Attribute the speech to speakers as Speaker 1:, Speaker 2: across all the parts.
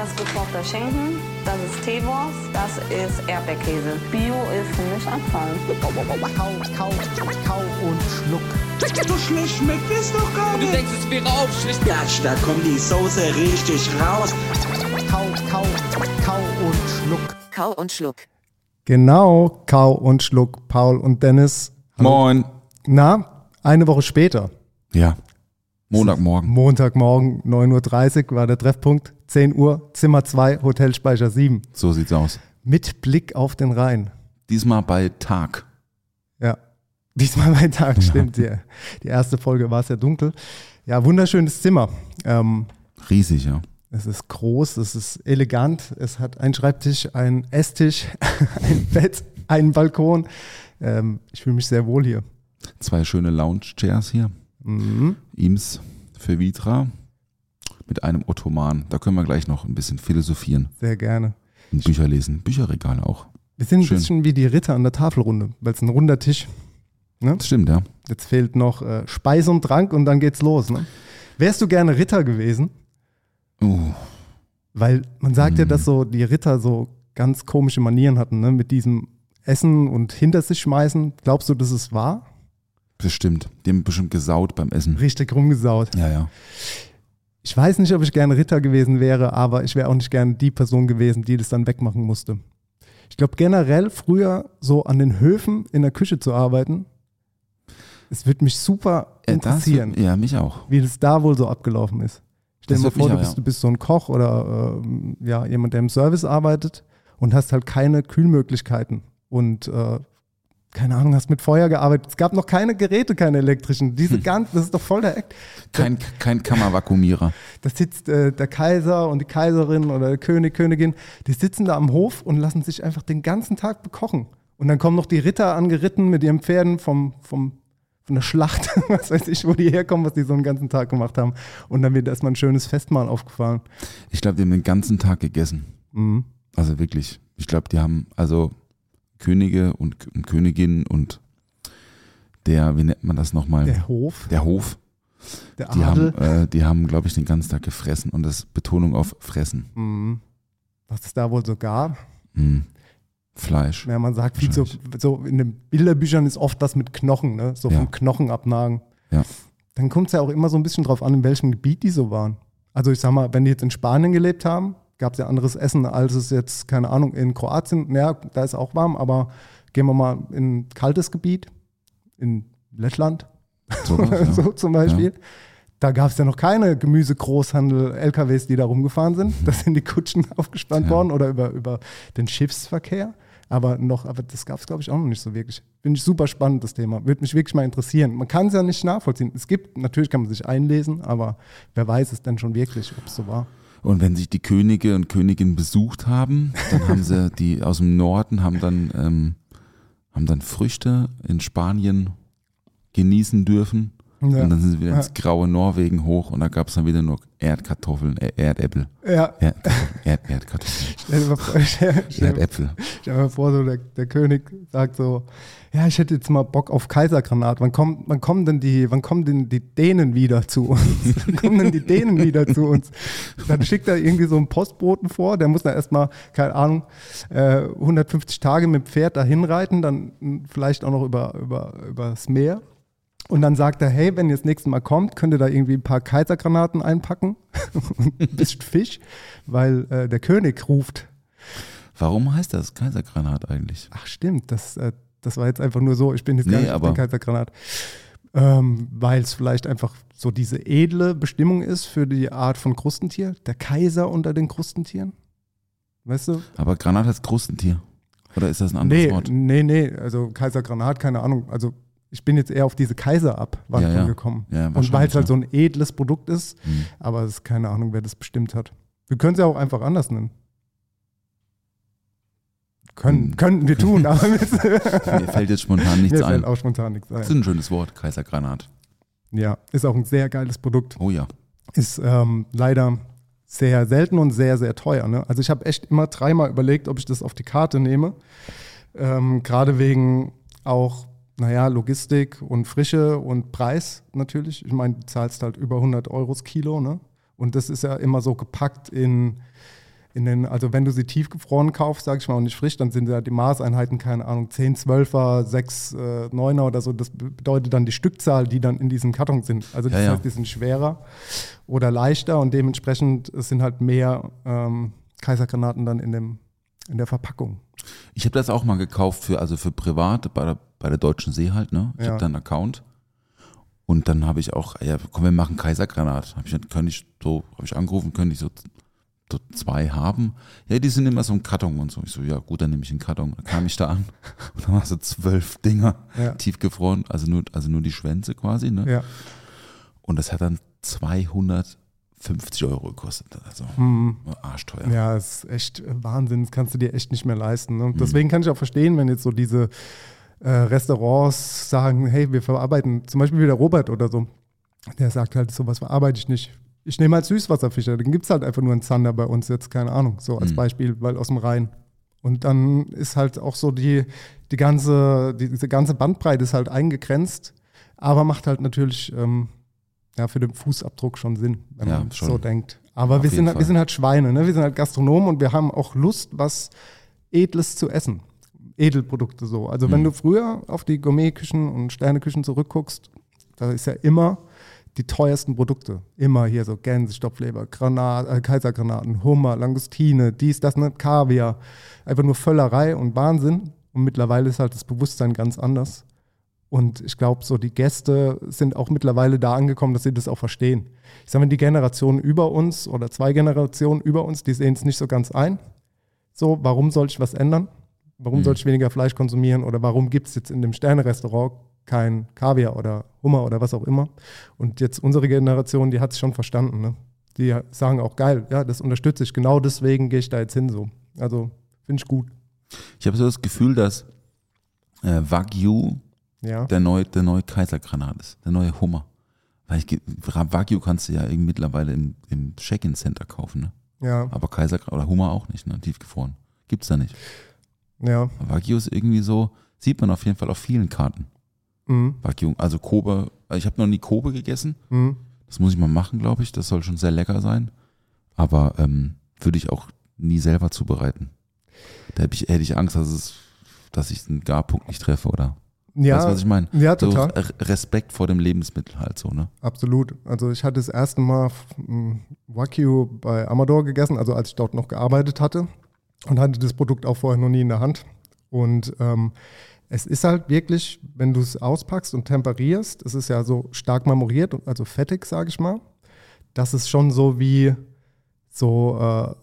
Speaker 1: Das ist gekochter Schinken, das ist Teewurst, das ist Erdbeerkäse. Bio ist für mich Abfall.
Speaker 2: Kau, kau, kau und schluck.
Speaker 3: So schlecht schmeckt es doch gar
Speaker 4: Du
Speaker 3: nicht.
Speaker 4: denkst, es wäre aufschlicht.
Speaker 3: Gatsch, da kommt die Soße richtig raus.
Speaker 2: Kau, kau, kau und schluck.
Speaker 5: Kau und Schluck.
Speaker 6: Genau, Kau und Schluck, Paul und Dennis.
Speaker 7: Moin.
Speaker 6: Na, eine Woche später,
Speaker 7: Ja. Montagmorgen.
Speaker 6: Montagmorgen, 9.30 Uhr war der Treffpunkt, 10 Uhr, Zimmer 2, Hotelspeicher 7,
Speaker 7: So sieht's aus.
Speaker 6: mit Blick auf den Rhein.
Speaker 7: Diesmal bei Tag.
Speaker 6: Ja, diesmal mein Tag, stimmt. Die, die erste Folge war sehr dunkel. Ja, wunderschönes Zimmer. Ähm,
Speaker 7: Riesig, ja.
Speaker 6: es ist groß, es ist elegant, es hat einen Schreibtisch, einen Esstisch, ein Bett, einen Balkon. Ähm, ich fühle mich sehr wohl hier.
Speaker 7: Zwei schöne Lounge-Chairs hier.
Speaker 6: Mhm.
Speaker 7: Eames für Vitra mit einem Ottoman. Da können wir gleich noch ein bisschen philosophieren
Speaker 6: Sehr gerne.
Speaker 7: und Bücher lesen. Bücherregale auch.
Speaker 6: Wir sind ein
Speaker 7: Schön.
Speaker 6: bisschen wie die Ritter an der Tafelrunde, weil es ein runder Tisch. Ne?
Speaker 7: Das stimmt, ja.
Speaker 6: Jetzt fehlt noch äh, Speise und Trank und dann geht's los. Ne? Wärst du gerne Ritter gewesen?
Speaker 7: Uh,
Speaker 6: Weil man sagt ja,
Speaker 7: Mhm.
Speaker 6: dass so die Ritter so ganz komische Manieren hatten, ne? mit diesem Essen und hinter sich schmeißen. Glaubst du, dass es wahr?
Speaker 7: bestimmt. Die haben bestimmt gesaut beim Essen.
Speaker 6: Richtig rumgesaut.
Speaker 7: Ja, ja.
Speaker 6: Ich weiß nicht, ob ich gerne Ritter gewesen wäre, aber ich wäre auch nicht gerne die Person gewesen, die das dann wegmachen musste. Ich glaube generell früher so an den Höfen in der Küche zu arbeiten, es würde mich super
Speaker 7: Äh, das-
Speaker 6: interessieren,
Speaker 7: ja, mich auch.
Speaker 6: wie das da wohl so abgelaufen ist. Stell
Speaker 7: Das
Speaker 6: dir mal vor, du
Speaker 7: auch,
Speaker 6: bist,
Speaker 7: ja.
Speaker 6: du bist so ein Koch oder ähm, ja, jemand, der im Service arbeitet und hast halt keine Kühlmöglichkeiten und äh, keine Ahnung, hast mit Feuer gearbeitet. Es gab noch keine Geräte, keine elektrischen. Diese
Speaker 7: Hm.
Speaker 6: ganz, das ist doch voll der Act.
Speaker 7: Kein, kein Kammervakuumierer.
Speaker 6: Da sitzt äh, der Kaiser und die Kaiserin oder der König, Königin, die sitzen da am Hof und lassen sich einfach den ganzen Tag bekochen. Und dann kommen noch die Ritter angeritten mit ihren Pferden vom, vom, von der Schlacht, was weiß ich, wo die herkommen, was die so einen ganzen Tag gemacht haben. Und dann wird erstmal ein schönes Festmahl aufgefahren.
Speaker 7: Ich glaube, die haben den ganzen Tag gegessen.
Speaker 6: Mhm.
Speaker 7: Also wirklich. Ich glaube, die haben also Könige und, und Königinnen und der, wie nennt man das nochmal?
Speaker 6: Der Hof,
Speaker 7: Der Hof.
Speaker 6: der
Speaker 7: Die
Speaker 6: Adel.
Speaker 7: haben, äh, die haben, glaube ich, den ganzen Tag gefressen und das Betonung auf Fressen.
Speaker 6: Mhm. Was es da wohl so gab.
Speaker 7: Hm. Fleisch.
Speaker 6: Ja, man sagt viel so, so in den Bilderbüchern ist oft das mit Knochen, ne? so
Speaker 7: Ja.
Speaker 6: vom Knochen abnagen.
Speaker 7: Ja.
Speaker 6: Dann kommt es ja auch immer so ein bisschen drauf an, in welchem Gebiet die so waren. Also ich sag mal, wenn die jetzt in Spanien gelebt haben, gab es ja anderes Essen, als es jetzt, keine Ahnung, in Kroatien, ja, da ist auch warm, aber gehen wir mal in ein kaltes Gebiet, in Lettland,
Speaker 7: Sowas, ja.
Speaker 6: so zum Beispiel. Da gab es ja noch keine Gemüsegroßhandel, LKWs, die da rumgefahren sind. Da sind die Kutschen aufgespannt
Speaker 7: Mhm. Ja.
Speaker 6: worden oder über, über den Schiffsverkehr. Aber noch, aber das gab es, glaube ich, auch noch nicht so wirklich. Finde ich super spannend, das Thema. Würde mich wirklich mal interessieren. Man kann es ja nicht nachvollziehen. Es gibt, natürlich kann man sich einlesen, aber wer weiß es denn schon wirklich, ob es so war.
Speaker 7: Und wenn sich die Könige und Königinnen besucht haben, dann haben sie die aus dem Norden haben dann, ähm, haben dann Früchte in Spanien genießen dürfen.
Speaker 6: Ja.
Speaker 7: Und dann sind sie wieder
Speaker 6: Ja.
Speaker 7: ins graue Norwegen hoch und da gab es dann wieder nur Erdkartoffeln, äh, Erdäpfel.
Speaker 6: Ja,
Speaker 7: Erd, Erd, Erdkartoffeln.
Speaker 6: stell dir mal vor, stell,
Speaker 7: Erdäpfel.
Speaker 6: stell dir mal vor so der, der König sagt so, ja, ich hätte jetzt mal Bock auf Kaisergranat. Wann kommen, wann kommen denn die, wann kommen denn die Dänen wieder zu uns? wann kommen denn die Dänen wieder zu uns? Dann schickt er irgendwie so einen Postboten vor, der muss dann erstmal, keine Ahnung, äh, 150 Tage mit dem Pferd dahin reiten, dann vielleicht auch noch über, über, übers Meer. Und dann sagt er, hey, wenn ihr das nächste Mal kommt, könnt ihr da irgendwie ein paar Kaisergranaten einpacken und ein bisschen Fisch, weil äh, der König ruft.
Speaker 7: Warum heißt das Kaisergranat eigentlich?
Speaker 6: Ach stimmt, das, äh, das war jetzt einfach nur so, ich bin jetzt gar
Speaker 7: Nee,
Speaker 6: nicht auf
Speaker 7: aber-
Speaker 6: Kaisergranat. Ähm, weil es vielleicht einfach so diese edle Bestimmung ist für die Art von Krustentier. Der Kaiser unter den Krustentieren. Weißt du?
Speaker 7: Aber Granat heißt Krustentier. Oder ist das ein anderes
Speaker 6: Nee,
Speaker 7: Wort?
Speaker 6: nee, nee, also Kaisergranat, keine Ahnung. Also Ich bin jetzt eher auf diese Kaiser-Abwandlung
Speaker 7: Ja, ja.
Speaker 6: gekommen.
Speaker 7: Ja,
Speaker 6: und weil es halt so ein edles Produkt ist,
Speaker 7: Mhm.
Speaker 6: aber es ist keine Ahnung, wer das bestimmt hat. Wir können es ja auch einfach anders nennen. Können,
Speaker 7: Mhm.
Speaker 6: könnten wir tun, aber mir
Speaker 7: Mir fällt jetzt spontan nichts
Speaker 6: mir fällt
Speaker 7: ein.
Speaker 6: auch spontan nichts
Speaker 7: Das ist
Speaker 6: ein.
Speaker 7: ein schönes Wort, Kaisergranat.
Speaker 6: Ja, ist auch ein sehr geiles Produkt.
Speaker 7: Oh ja.
Speaker 6: Ist ähm, leider sehr selten und sehr, sehr teuer. Ne? Also ich habe echt immer dreimal überlegt, ob ich das auf die Karte nehme. Ähm, Gerade wegen auch, naja, Logistik und Frische und Preis natürlich. Ich meine, du zahlst halt über 100 Euro das Kilo. Ne? Und das ist ja immer so gepackt in, in den, also wenn du sie tiefgefroren kaufst, sag ich mal, und nicht frisch, dann sind ja die Maßeinheiten, keine Ahnung, 10, 12er, 6, äh, 9er oder so. Das bedeutet dann die Stückzahl, die dann in diesem Karton sind. Also das
Speaker 7: Ja, ja.
Speaker 6: heißt, die sind schwerer oder leichter und dementsprechend sind halt mehr ähm, Kaisergranaten dann in, dem, in der Verpackung.
Speaker 7: Ich habe das auch mal gekauft für, also für privat, bei der, bei der Deutschen See halt, ne? Ich
Speaker 6: Ja.
Speaker 7: habe da einen Account. Und dann habe ich auch, ja, komm, wir machen Kaisergranat. Habe ich, könnte ich so, habe ich angerufen, könnte ich so, so zwei haben. Ja, die sind immer so im Karton und so. Ich so, ja gut, dann nehme ich einen Karton. Dann kam ich da an und dann waren so zwölf Dinger
Speaker 6: Ja.
Speaker 7: tiefgefroren, also nur, also nur die Schwänze quasi, ne?
Speaker 6: Ja.
Speaker 7: Und das hat dann 250 Euro gekostet. Also
Speaker 6: Mhm.
Speaker 7: arschteuer.
Speaker 6: Ja, ist echt Wahnsinn, das kannst du dir echt nicht mehr leisten.
Speaker 7: Mhm.
Speaker 6: Ne? Deswegen kann ich auch verstehen, wenn jetzt so diese äh, Restaurants sagen, hey, wir verarbeiten, zum Beispiel wie der Robert oder so, der sagt halt, sowas verarbeite ich nicht. Ich nehme halt Süßwasserfischer, dann gibt es halt einfach nur einen Zander bei uns jetzt, keine Ahnung, so als
Speaker 7: Mhm.
Speaker 6: Beispiel, weil aus dem Rhein. Und dann ist halt auch so die, die ganze, die, diese ganze Bandbreite ist halt eingegrenzt, aber macht halt natürlich ähm, ja, für den Fußabdruck schon Sinn, wenn
Speaker 7: Ja,
Speaker 6: man
Speaker 7: schon.
Speaker 6: so denkt. Aber
Speaker 7: Auf
Speaker 6: wir sind, halt- wir sind halt Schweine, ne? wir sind halt Gastronomen und wir haben auch Lust, was Edles zu essen. Edelprodukte so. Also wenn
Speaker 7: Mhm.
Speaker 6: du früher auf die Gourmetküchen und Sterneküchen zurückguckst, da ist ja immer die teuersten Produkte. Immer hier so Gänse, Stopfleber, Granat, äh, Kaisergranaten, Hummer, Langustine, dies, das, ne, Kaviar. Einfach nur Völlerei und Wahnsinn. Und mittlerweile ist halt das Bewusstsein ganz anders. Und ich glaube, so die Gäste sind auch mittlerweile da angekommen, dass sie das auch verstehen. Ich sage mal, die Generation über uns oder zwei Generationen über uns, die sehen es nicht so ganz ein. So, warum soll ich was ändern? Warum
Speaker 7: Mhm.
Speaker 6: soll ich weniger Fleisch konsumieren? Oder warum gibt es jetzt in dem Sterne-Restaurant kein Kaviar oder Hummer oder was auch immer? Und jetzt unsere Generation, die hat es schon verstanden. Ne? Die sagen auch, geil, ja, das unterstütze ich. Genau deswegen gehe ich da jetzt hin so. Also, finde ich gut.
Speaker 7: Ich habe so das Gefühl, dass äh, Wagyu
Speaker 6: Ja.
Speaker 7: der neue, der neue Kaisergranat ist, der neue Hummer. Weil ich, Wagyu kannst du ja irgendwie mittlerweile im, im Check-in Center kaufen, ne?
Speaker 6: Ja,
Speaker 7: Aber Kaisergranat oder Hummer auch nicht, ne? Tiefgefroren. Gibt's da nicht.
Speaker 6: Ja.
Speaker 7: Wagyu ist irgendwie so, sieht man auf jeden Fall auf vielen Karten.
Speaker 6: Mhm.
Speaker 7: Wagyu, also Kobe, ich habe noch nie Kobe gegessen.
Speaker 6: Mhm.
Speaker 7: Das muss ich mal machen, glaube ich. Das soll schon sehr lecker sein. Aber ähm, würde ich auch nie selber zubereiten. Da hätte ich, hätte ich Angst, dass, es, dass ich den Garpunkt nicht treffe, oder?
Speaker 6: Ja,
Speaker 7: Weißt du, was ich meine?
Speaker 6: ja,
Speaker 7: So
Speaker 6: total.
Speaker 7: Re- Respekt vor dem Lebensmittel halt so, ne?
Speaker 6: Absolut. Also ich hatte das erste Mal Wagyu bei Amador gegessen, also als ich dort noch gearbeitet hatte und hatte das Produkt auch vorher noch nie in der Hand. Und ähm, es ist halt wirklich, wenn du es auspackst und temperierst, es ist ja so stark marmoriert, also fettig, sage ich mal, dass es schon so wie so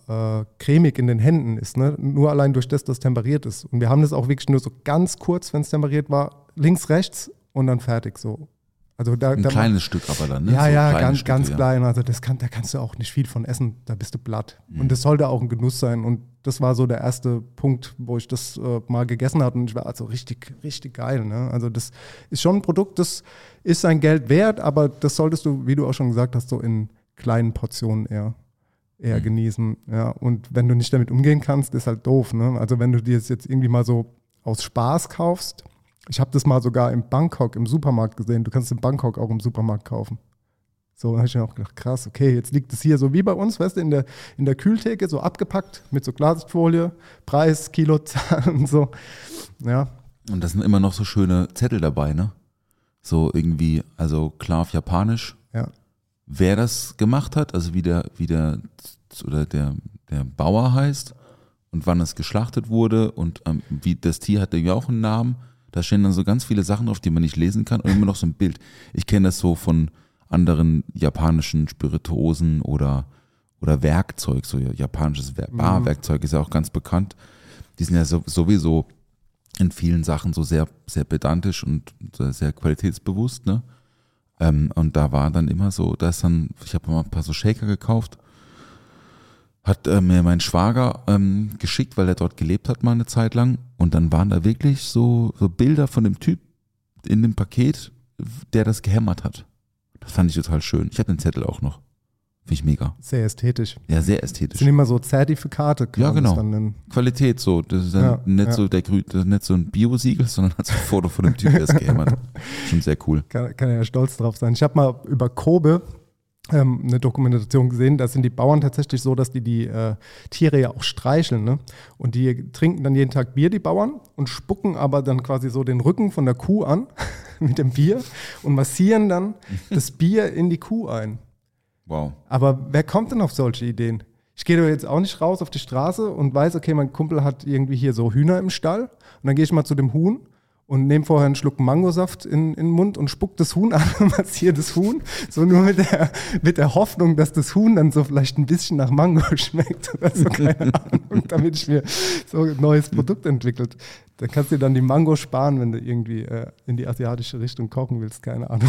Speaker 6: äh, äh, cremig in den Händen ist. Ne? Nur allein durch das, dass temperiert ist. Und wir haben das auch wirklich nur so ganz kurz, wenn es temperiert war, links, rechts und dann fertig so. Also da,
Speaker 7: Ein
Speaker 6: da
Speaker 7: kleines Stück aber dann, ne?
Speaker 6: ja,
Speaker 7: So
Speaker 6: ja, ganz,
Speaker 7: Stücke,
Speaker 6: ganz
Speaker 7: ja.
Speaker 6: klein. Also das kann, da kannst du auch nicht viel von essen. Da bist du platt.
Speaker 7: Mhm.
Speaker 6: Und das sollte auch ein Genuss sein. Und das war so der erste Punkt, wo ich das äh, mal gegessen hatte. Und ich war also richtig, richtig geil. Ne? Also das ist schon ein Produkt, das ist sein Geld wert, aber das solltest du, wie du auch schon gesagt hast, so in kleinen Portionen eher, eher
Speaker 7: Mhm.
Speaker 6: genießen. Ja? Und wenn du nicht damit umgehen kannst, ist halt doof. Ne? Also wenn du dir das jetzt irgendwie mal so aus Spaß kaufst, ich habe das mal sogar in Bangkok im Supermarkt gesehen. Du kannst in Bangkok auch im Supermarkt kaufen. So, dann habe ich mir auch gedacht, krass, okay, jetzt liegt es hier so wie bei uns, weißt du, in der, in der Kühltheke, so abgepackt mit so Glasfolie, Preis, Kilozahl und so. Ja,
Speaker 7: Und da sind immer noch so schöne Zettel dabei, ne? So irgendwie, also klar auf Japanisch,
Speaker 6: ja,
Speaker 7: wer das gemacht hat, also wie der, wie der oder der, der Bauer heißt und wann es geschlachtet wurde und ähm, wie das Tier hat ja auch einen Namen. Da stehen dann so ganz viele Sachen drauf, die man nicht lesen kann und immer noch so ein Bild. Ich kenne das so von anderen japanischen Spirituosen oder, oder Werkzeug, so japanisches Wer- Barwerkzeug ist ja auch ganz bekannt. Die sind ja so, sowieso in vielen Sachen so sehr, sehr pedantisch und sehr, sehr qualitätsbewusst, ne? Ähm, und da war dann immer so, da ist dann, ich habe mal ein paar so Shaker gekauft, hat äh, mir mein Schwager ähm, geschickt, weil er dort gelebt hat mal eine Zeit lang. Und dann waren da wirklich so, so Bilder von dem Typ in dem Paket, der das gehämmert hat. Das fand ich total schön. Ich habe den Zettel auch noch. Finde ich mega.
Speaker 6: Sehr ästhetisch.
Speaker 7: Ja, sehr ästhetisch.
Speaker 6: sind immer so Zertifikate.
Speaker 7: Ja, genau. Qualität so. Das ist dann
Speaker 6: Ja,
Speaker 7: nicht
Speaker 6: ja.
Speaker 7: so der nicht so ein Bio-Siegel, sondern hat so ein Foto von dem Typ, der es gehämmert hat. Schon sehr cool.
Speaker 6: Kann, kann er ja stolz drauf sein. Ich habe mal über Kobe ähm, eine Dokumentation gesehen, da sind die Bauern tatsächlich so, dass die die äh, Tiere ja auch streicheln. Ne? Und die trinken dann jeden Tag Bier, die Bauern, und spucken aber dann quasi so den Rücken von der Kuh an mit dem Bier und massieren dann das Bier in die Kuh ein.
Speaker 7: Wow.
Speaker 6: Aber wer kommt denn auf solche Ideen? Ich gehe doch jetzt auch nicht raus auf die Straße und weiß, okay, mein Kumpel hat irgendwie hier so Hühner im Stall. Und dann gehe ich mal zu dem Huhn und nehme vorher einen Schluck Mangosaft in, in den Mund und spuck das Huhn an und massiere das Huhn. So nur mit der, mit der Hoffnung, dass das Huhn dann so vielleicht ein bisschen nach Mango schmeckt oder so, keine Ahnung, damit ich mir so ein neues Produkt entwickelt. Dann kannst du dir dann die Mango sparen, wenn du irgendwie äh, in die asiatische Richtung kochen willst, keine Ahnung.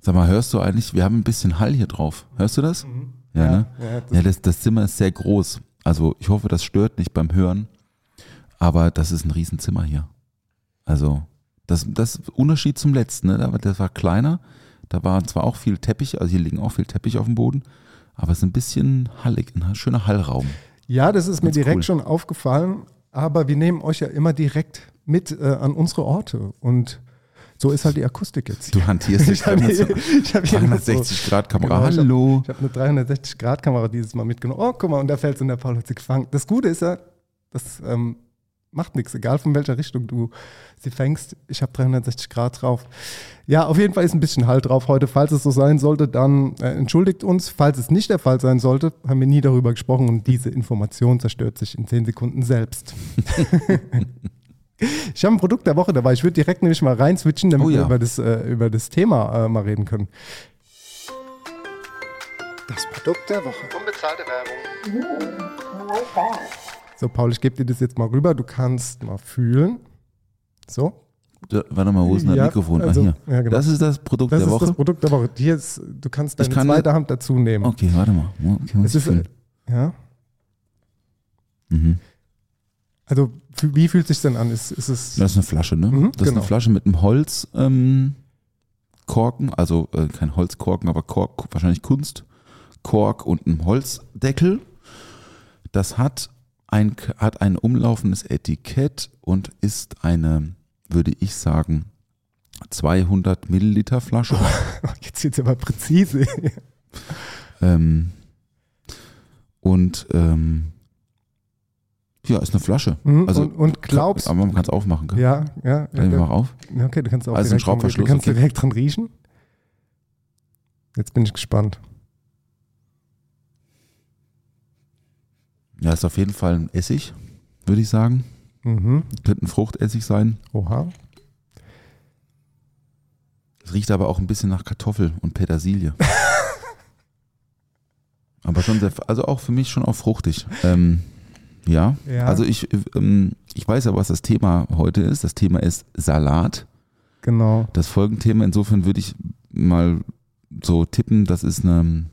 Speaker 7: Sag mal, hörst du eigentlich, wir haben ein bisschen Hall hier drauf. Hörst du das? Ja, ne?
Speaker 6: ja, das-
Speaker 7: ja das, das Zimmer ist sehr groß. Also ich hoffe, das stört nicht beim Hören. Aber das ist ein Riesenzimmer hier. Also das, das Unterschied zum letzten, ne? Das war kleiner. Da war zwar auch viel Teppich, also hier liegen auch viel Teppich auf dem Boden, aber es ist ein bisschen hallig, ein schöner Hallraum.
Speaker 6: Ja, das ist mir
Speaker 7: Ganz
Speaker 6: direkt
Speaker 7: cool.
Speaker 6: schon aufgefallen, aber wir nehmen euch ja immer direkt mit äh, an unsere Orte und so ist halt die Akustik jetzt.
Speaker 7: Du hantierst dich
Speaker 6: ich habe hab hier noch so-
Speaker 7: 360 Grad Kamera.
Speaker 6: Genau, hab-
Speaker 7: Hallo.
Speaker 6: Ich habe eine 360-Grad-Kamera dieses Mal mitgenommen. Oh, guck mal, und da fällt in der Paul hat sie gefangen. Das Gute ist ja, das ähm, macht nichts, egal von welcher Richtung du sie fängst. Ich habe 360 Grad drauf. Ja, auf jeden Fall ist ein bisschen Halt drauf heute. Falls es so sein sollte, dann äh, entschuldigt uns. Falls es nicht der Fall sein sollte, haben wir nie darüber gesprochen und diese Information zerstört sich in 10 Sekunden selbst. ich habe ein Produkt der Woche dabei. Ich würde direkt nämlich mal rein switchen, damit
Speaker 7: Oh ja.
Speaker 6: wir über das, äh, über das Thema äh, mal reden können.
Speaker 2: Das Produkt der Woche. Unbezahlte Werbung.
Speaker 6: So, Paul, ich gebe dir das jetzt mal rüber. Du kannst mal fühlen. So,
Speaker 7: Da, warte mal, wo ist denn das
Speaker 6: Ja,
Speaker 7: Mikrofon?
Speaker 6: also,
Speaker 7: ah, hier.
Speaker 6: ja, genau.
Speaker 7: Das ist das Produkt
Speaker 6: das
Speaker 7: der
Speaker 6: ist
Speaker 7: Woche.
Speaker 6: das Produkt der Woche. Hier ist, du kannst deine
Speaker 7: kann-
Speaker 6: zweite Hand dazu nehmen.
Speaker 7: Okay, warte mal. Okay,
Speaker 6: Es ist,
Speaker 7: fühlen.
Speaker 6: ja,
Speaker 7: Mhm.
Speaker 6: also wie fühlt sich denn an? Ist, ist es
Speaker 7: Das ist eine Flasche, ne?
Speaker 6: Mhm,
Speaker 7: das ist
Speaker 6: genau.
Speaker 7: eine Flasche mit einem Holzkorken, ähm, Korken, also äh, kein Holzkorken, aber Kork, wahrscheinlich Kunstkork und einem Holzdeckel. Das hat ein, hat ein umlaufendes Etikett und ist eine, würde ich sagen, 200 Milliliter Flasche.
Speaker 6: jetzt jetzt aber präzise.
Speaker 7: ähm, und ähm, ja, ist eine Flasche.
Speaker 6: Mhm,
Speaker 7: Also,
Speaker 6: und, und glaubst
Speaker 7: Aber man kann es aufmachen, gell?
Speaker 6: ja, ja,
Speaker 7: Dreh
Speaker 6: ja,
Speaker 7: mal auf.
Speaker 6: okay, du kannst auch
Speaker 7: Also
Speaker 6: direkt, dran-
Speaker 7: Schraubverschluss,
Speaker 6: du kannst
Speaker 7: okay.
Speaker 6: direkt dran riechen. Jetzt bin ich gespannt.
Speaker 7: Ja, ist auf jeden Fall ein Essig, würde ich sagen.
Speaker 6: Mhm.
Speaker 7: Könnte ein Fruchtessig sein.
Speaker 6: Oha.
Speaker 7: Es riecht aber auch ein bisschen nach Kartoffel und Petersilie. aber schon sehr, also auch für mich schon auch fruchtig. Ähm, ja.
Speaker 6: Ja.
Speaker 7: also ich, ähm, ich weiß ja, was das Thema heute ist. Das Thema ist Salat.
Speaker 6: Genau.
Speaker 7: Das Folgenthema, insofern würde ich mal so tippen, das ist eine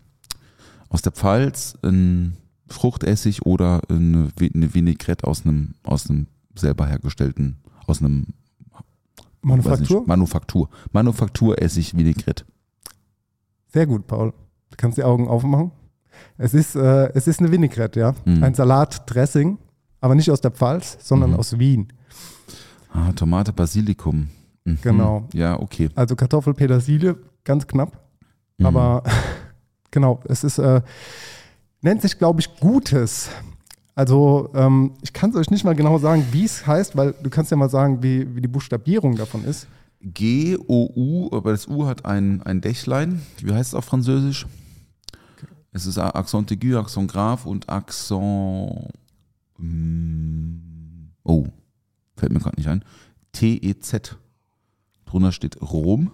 Speaker 7: aus der Pfalz, ein Fruchtessig oder eine, eine Vinaigrette aus einem, aus einem selber hergestellten, aus einem
Speaker 6: Manufaktur?
Speaker 7: nicht, Manufaktur. Manufakturessig Vinaigrette.
Speaker 6: Sehr gut, Paul. Du kannst die Augen aufmachen. Es ist, äh, es ist eine Vinaigrette, ja.
Speaker 7: Mhm.
Speaker 6: Ein Salatdressing, aber nicht aus der Pfalz, sondern
Speaker 7: Mhm.
Speaker 6: aus Wien.
Speaker 7: Ah, Tomate, Basilikum. Mhm.
Speaker 6: Genau.
Speaker 7: Ja, okay.
Speaker 6: Also Kartoffel, Petersilie, ganz knapp.
Speaker 7: Mhm.
Speaker 6: Aber genau, es ist, äh, nennt sich, glaube ich, Gutes. Also ähm, ich kann es euch nicht mal genau sagen, wie es heißt, weil du kannst ja mal sagen, wie, wie die Buchstabierung davon ist.
Speaker 7: G, O, U, aber das U hat ein, ein Dächlein. Wie heißt es auf Französisch? Es ist Accent aigu, Accent grave und Accent. mm, Oh, fällt mir gerade nicht ein. T-E-Z. Drunter steht Rom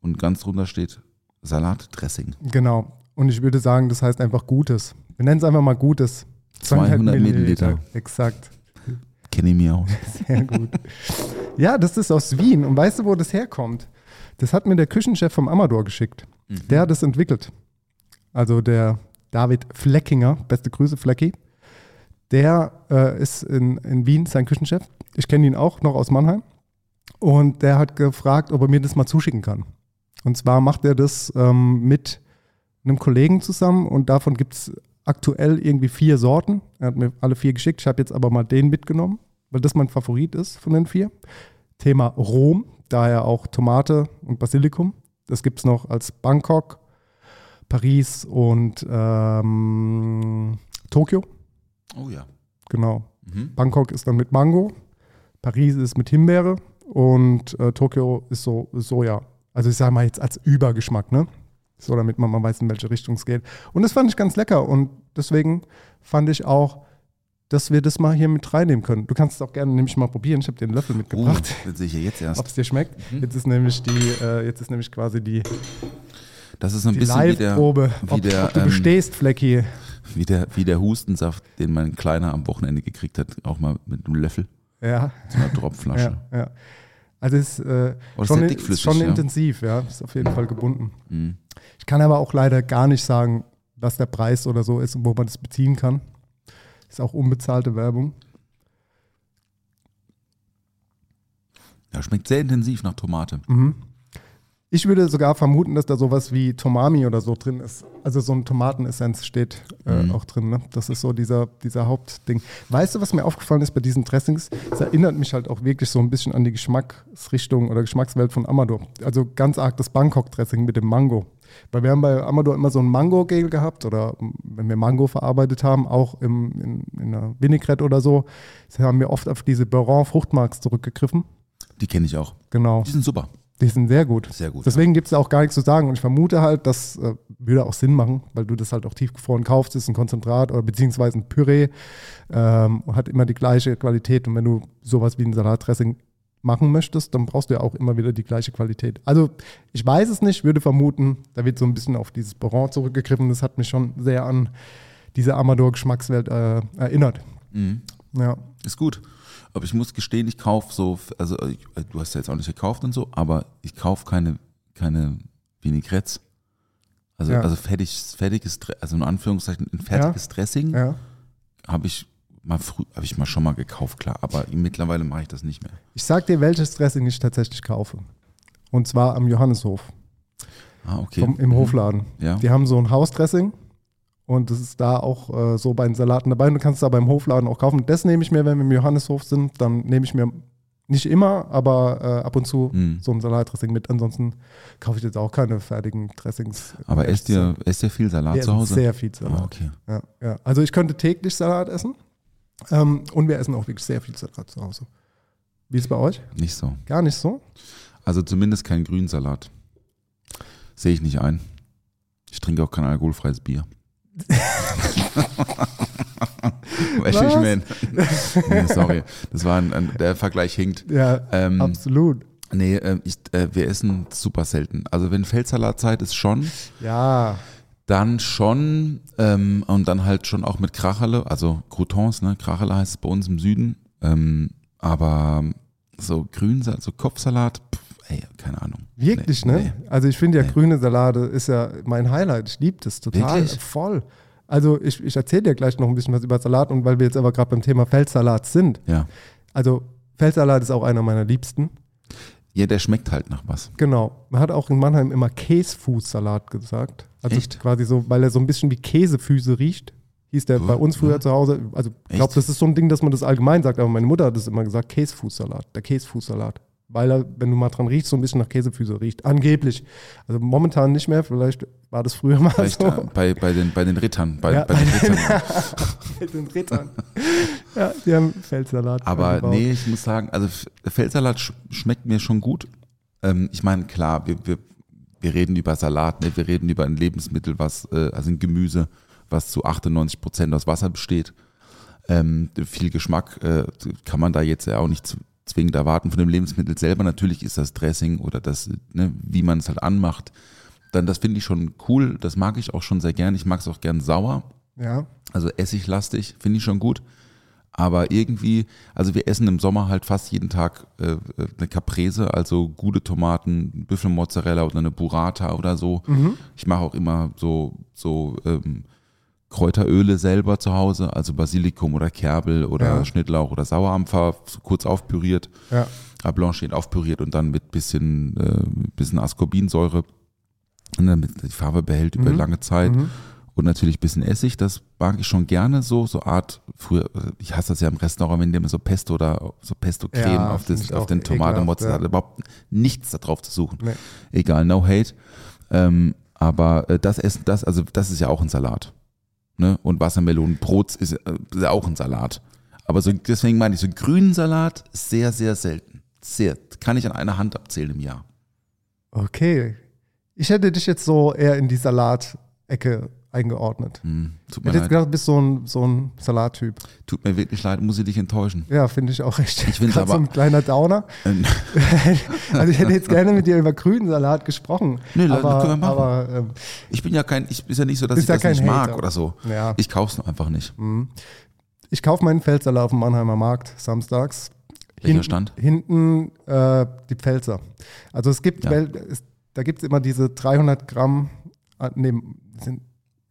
Speaker 7: und ganz drunter steht Salatdressing.
Speaker 6: Genau. Und ich würde sagen, das heißt einfach Gutes. Wir nennen es einfach mal Gutes.
Speaker 7: 200 Milliliter.
Speaker 6: Exakt.
Speaker 7: Kennt kenne ich mich aus.
Speaker 6: Sehr gut. Ja, das ist aus Wien. Und weißt du, wo das herkommt? Das hat mir der Küchenchef vom Amador geschickt. Der hat es entwickelt. Also der David Fleckinger, beste Grüße, Flecki. Der äh, ist in, in Wien sein Küchenchef. Ich kenne ihn auch noch aus Mannheim. Und der hat gefragt, ob er mir das mal zuschicken kann. Und zwar macht er das ähm, mit einem Kollegen zusammen und davon gibt es aktuell irgendwie vier Sorten. Er hat mir alle vier geschickt. Ich habe jetzt aber mal den mitgenommen, weil das mein Favorit ist von den vier. Thema Rom, daher auch Tomate und Basilikum. Das gibt es noch als Bangkok, Paris und ähm, Tokio.
Speaker 7: Oh ja.
Speaker 6: Genau.
Speaker 7: Mhm.
Speaker 6: Bangkok ist dann mit Mango, Paris ist mit Himbeere und äh, Tokio ist so Soja. Also ich sage mal jetzt als Übergeschmack, ne? So, damit man mal weiß, in welche Richtung es geht. Und das fand ich ganz lecker und deswegen fand ich auch, dass wir das mal hier mit reinnehmen können. Du kannst es auch gerne nämlich mal probieren. Ich habe dir einen Löffel mitgebracht,
Speaker 7: das sehe ich ja jetzt erst.
Speaker 6: ob es dir schmeckt.
Speaker 7: Mhm.
Speaker 6: Jetzt ist nämlich die, äh, jetzt ist nämlich quasi die,
Speaker 7: Das ist ein
Speaker 6: die
Speaker 7: bisschen wie der,
Speaker 6: Live-Probe,
Speaker 7: wie,
Speaker 6: ob,
Speaker 7: der,
Speaker 6: ob du
Speaker 7: ähm,
Speaker 6: bestehst, Flecki.
Speaker 7: wie, der, wie der Hustensaft, den mein Kleiner am Wochenende gekriegt hat, auch mal mit einem Löffel,
Speaker 6: Ja,
Speaker 7: so einer Tropfflasche.
Speaker 6: ja, ja. Also es ist äh,
Speaker 7: Oh,
Speaker 6: schon, ist schon
Speaker 7: ja.
Speaker 6: intensiv, ja. Ist auf jeden Fall gebunden.
Speaker 7: Mhm.
Speaker 6: Ich kann aber auch leider gar nicht sagen, was der Preis oder so ist und wo man das beziehen kann. Ist auch unbezahlte Werbung.
Speaker 7: Ja, schmeckt sehr intensiv nach Tomate.
Speaker 6: Mhm. Ich würde sogar vermuten, dass da sowas wie Tomami oder so drin ist. Also so ein Tomatenessenz steht äh,
Speaker 7: Mhm.
Speaker 6: auch drin. Ne? Das ist so dieser, dieser Hauptding. Weißt du, was mir aufgefallen ist bei diesen Dressings? Es erinnert mich halt auch wirklich so ein bisschen an die Geschmacksrichtung oder Geschmackswelt von Amador. Also ganz arg das Bangkok-Dressing mit dem Mango. Weil wir haben bei Amador immer so ein Mango-Gel gehabt oder wenn wir Mango verarbeitet haben, auch im, in, in einer Vinaigrette oder so, haben wir oft auf diese Baron-Fruchtmarks zurückgegriffen.
Speaker 7: Die kenne ich auch.
Speaker 6: Genau.
Speaker 7: Die sind super.
Speaker 6: Die sind sehr gut.
Speaker 7: Sehr gut.
Speaker 6: Deswegen gibt es auch gar nichts zu sagen. Und ich vermute halt, das äh, würde auch Sinn machen, weil du das halt auch tiefgefroren kaufst, ist ein Konzentrat oder beziehungsweise ein Püree, ähm, hat immer die gleiche Qualität. Und wenn du sowas wie ein Salatdressing machen möchtest, dann brauchst du ja auch immer wieder die gleiche Qualität. Also ich weiß es nicht, würde vermuten, da wird so ein bisschen auf dieses Baron zurückgegriffen. Das hat mich schon sehr an diese Amador-Geschmackswelt äh, erinnert.
Speaker 7: Mhm.
Speaker 6: Ja.
Speaker 7: Ist gut. Aber ich muss gestehen, ich kaufe so, also ich, du hast ja jetzt auch nicht gekauft und so, aber ich kaufe keine, keine Vinaigrettes. Also,
Speaker 6: Ja.
Speaker 7: also fertig, fertiges, also in Anführungszeichen ein fertiges Dressing
Speaker 6: ja.
Speaker 7: habe ich mal früh, habe ich mal schon mal gekauft, klar, aber mittlerweile mache ich das nicht mehr.
Speaker 6: Ich sag dir, welches Dressing ich tatsächlich kaufe. Und zwar am Johanneshof.
Speaker 7: Ah, okay.
Speaker 6: vom, im
Speaker 7: Mhm.
Speaker 6: Hofladen.
Speaker 7: Ja.
Speaker 6: Die haben so ein Hausdressing und das ist da auch äh, so bei den Salaten dabei. Und du kannst es da beim Hofladen auch kaufen. Das nehme ich mir, wenn wir im Johanneshof sind, dann nehme ich mir nicht immer, aber äh, ab und zu
Speaker 7: Mhm.
Speaker 6: so ein Salatdressing mit. Ansonsten kaufe ich jetzt auch keine fertigen Dressings.
Speaker 7: Aber esst ihr, esst ihr viel Salat
Speaker 6: Wir
Speaker 7: zu Hause?
Speaker 6: Sehr viel Salat.
Speaker 7: Ah, okay.
Speaker 6: Ja, ja. Also ich könnte täglich Salat essen ähm, und wir essen auch wirklich sehr viel Salat zu Hause. Wie ist es bei euch?
Speaker 7: Nicht so.
Speaker 6: Gar nicht so?
Speaker 7: Also zumindest kein Grünsalat. Sehe ich nicht ein. Ich trinke auch kein alkoholfreies Bier. Weißt du, ich
Speaker 6: Was?
Speaker 7: meine? nee, sorry, das war ein, ein, der Vergleich hinkt.
Speaker 6: Ja,
Speaker 7: Ähm,
Speaker 6: absolut.
Speaker 7: Nee, äh, ich, äh, wir essen super selten. Also wenn Feldsalatzeit ist schon,
Speaker 6: Ja,
Speaker 7: dann schon ähm, und dann halt schon auch mit Kracherle, also Croutons, ne? Kracherle heißt es bei uns im Süden. Ähm, aber so Grünsalat, so Kopfsalat, pff, ey, keine Ahnung.
Speaker 6: Wirklich,
Speaker 7: Nee,
Speaker 6: ne?
Speaker 7: nee.
Speaker 6: Also ich finde ja
Speaker 7: Nee.
Speaker 6: grüne Salate ist ja mein Highlight. Ich liebe das total.
Speaker 7: Wirklich?
Speaker 6: Voll. Also ich, ich erzähle dir gleich noch ein bisschen was über Salat und weil wir jetzt aber gerade beim Thema Feldsalat sind.
Speaker 7: Ja.
Speaker 6: Also Feldsalat ist auch einer meiner liebsten.
Speaker 7: Ja, der schmeckt halt nach was.
Speaker 6: Genau. Man hat auch in Mannheim immer Käsefußsalat gesagt. Also
Speaker 7: Echt?
Speaker 6: quasi so, weil er so ein bisschen wie Käsefüße riecht. Hieß der bei uns früher
Speaker 7: Ja.
Speaker 6: zu Hause. Also ich glaube, das ist so ein Ding, dass man das allgemein sagt, aber meine Mutter hat das immer gesagt, Käsefußsalat, der Käsefußsalat. Weil er, wenn du mal dran riechst, so ein bisschen nach Käsefüße riecht. Angeblich. Also momentan nicht mehr, vielleicht war das früher mal
Speaker 7: Vielleicht
Speaker 6: so.
Speaker 7: äh, bei, bei, den, bei den Rittern. Bei,
Speaker 6: Ja,
Speaker 7: bei den
Speaker 6: bei
Speaker 7: Rittern.
Speaker 6: Mit den Rittern. ja, die haben Feldsalat.
Speaker 7: Aber nee, ich muss sagen, also Feldsalat sch schmeckt mir schon gut. Ähm, ich meine, klar, wir, wir, wir reden über Salat, ne? wir reden über ein Lebensmittel, was, äh, also ein Gemüse, was zu 98 Prozent aus Wasser besteht. Ähm, viel Geschmack äh, kann man da jetzt ja auch nicht zwingend erwarten von dem Lebensmittel selber. Natürlich ist das Dressing oder das, ne, wie man es halt anmacht. Dann, das finde ich schon cool, das mag ich auch schon sehr gern. Ich mag es auch gern sauer.
Speaker 6: Ja.
Speaker 7: Also essiglastig, finde ich schon gut. Aber irgendwie, also wir essen im Sommer halt fast jeden Tag äh, eine Caprese, also gute Tomaten, Büffelmozzarella oder eine Burrata oder so. Ich mache auch immer so, so ähm, Kräuteröle selber zu Hause, also Basilikum oder Kerbel oder
Speaker 6: Ja.
Speaker 7: Schnittlauch oder Sauerampfer, so kurz aufpüriert,
Speaker 6: Ja.
Speaker 7: äh, blanchiert aufpüriert und dann mit bisschen, äh, bisschen Ascorbinsäure, und damit die Farbe behält über lange Zeit. Und natürlich ein bisschen Essig, das mag ich schon gerne so, so Art, früher, ich hasse das ja im Restaurant, wenn die immer so Pesto oder so Pesto-Creme
Speaker 6: Ja,
Speaker 7: auf, das, auf den Tomatenmozzarella,
Speaker 6: ja.
Speaker 7: hat überhaupt nichts da drauf zu suchen.
Speaker 6: Nee.
Speaker 7: Egal, no hate. Ähm, aber äh, das Essen, das, also das ist ja auch ein Salat. Ne? Und Wassermelonenbrot ist, äh, ist auch ein Salat. Aber so, deswegen meine ich, so grünen Salat sehr, sehr selten. Sehr, kann ich an einer Hand abzählen im Jahr.
Speaker 6: Okay. Ich hätte dich jetzt so eher in die Salat-Ecke eingeordnet.
Speaker 7: Hm, tut
Speaker 6: Ich
Speaker 7: mir
Speaker 6: hätte jetzt
Speaker 7: leid.
Speaker 6: gedacht, du bist so ein, so ein Salattyp.
Speaker 7: Tut mir wirklich leid, muss ich dich enttäuschen.
Speaker 6: Ja, finde ich auch recht.
Speaker 7: Ich
Speaker 6: Grad so ein kleiner Downer.
Speaker 7: Ähm,
Speaker 6: Also ich hätte jetzt gerne mit dir über grünen Salat gesprochen.
Speaker 7: Nee, das
Speaker 6: aber,
Speaker 7: können wir machen.
Speaker 6: aber ähm,
Speaker 7: Ich bin ja kein, ich ist ja nicht so, dass ich
Speaker 6: ja
Speaker 7: das nicht mag
Speaker 6: Hater.
Speaker 7: oder so.
Speaker 6: Ja.
Speaker 7: Ich kauf's nur einfach nicht.
Speaker 6: ich kaufe meinen Feldsalat auf dem Mannheimer Markt samstags.
Speaker 7: Welcher Stand?
Speaker 6: Hinten äh, die Pfälzer. Also es gibt,
Speaker 7: Ja.
Speaker 6: Es, da gibt es immer diese 300 Gramm, ah, nee, sind,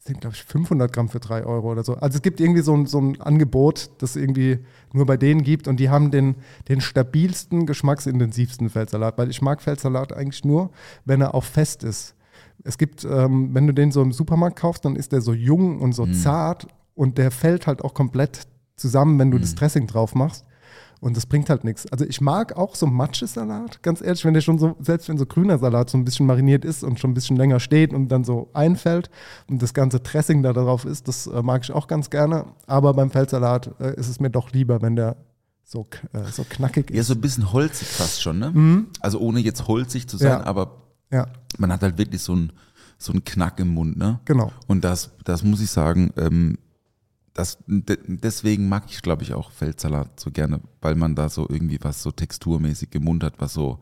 Speaker 6: sind glaube ich 500 Gramm für 3 Euro oder so. Also es gibt irgendwie so ein, so ein Angebot, das irgendwie nur bei denen gibt und die haben den, den stabilsten, geschmacksintensivsten Feldsalat, weil ich mag Feldsalat eigentlich nur, wenn er auch fest ist. Es gibt, ähm, wenn du den so im Supermarkt kaufst, dann ist der so jung und so zart und der fällt halt auch komplett zusammen, wenn du das Dressing drauf machst. Und das bringt halt nichts. Also ich mag auch so Matschesalat, ganz ehrlich, wenn der schon so, selbst wenn so grüner Salat so ein bisschen mariniert ist und schon ein bisschen länger steht und dann so einfällt und das ganze Dressing da drauf ist, das äh, mag ich auch ganz gerne. Aber beim Feldsalat äh, ist es mir doch lieber, wenn der so, äh, so knackig
Speaker 7: Ja,
Speaker 6: ist.
Speaker 7: so ein bisschen holzig fast schon, ne? Also ohne jetzt holzig zu sein,
Speaker 6: Ja.
Speaker 7: aber
Speaker 6: Ja,
Speaker 7: man hat halt wirklich so ein so Knack im Mund, ne?
Speaker 6: genau.
Speaker 7: Und das, das muss ich sagen, ähm, das, de, deswegen mag ich, glaube ich, auch Feldsalat so gerne, weil man da so irgendwie was so texturmäßig im Mund hat, was so,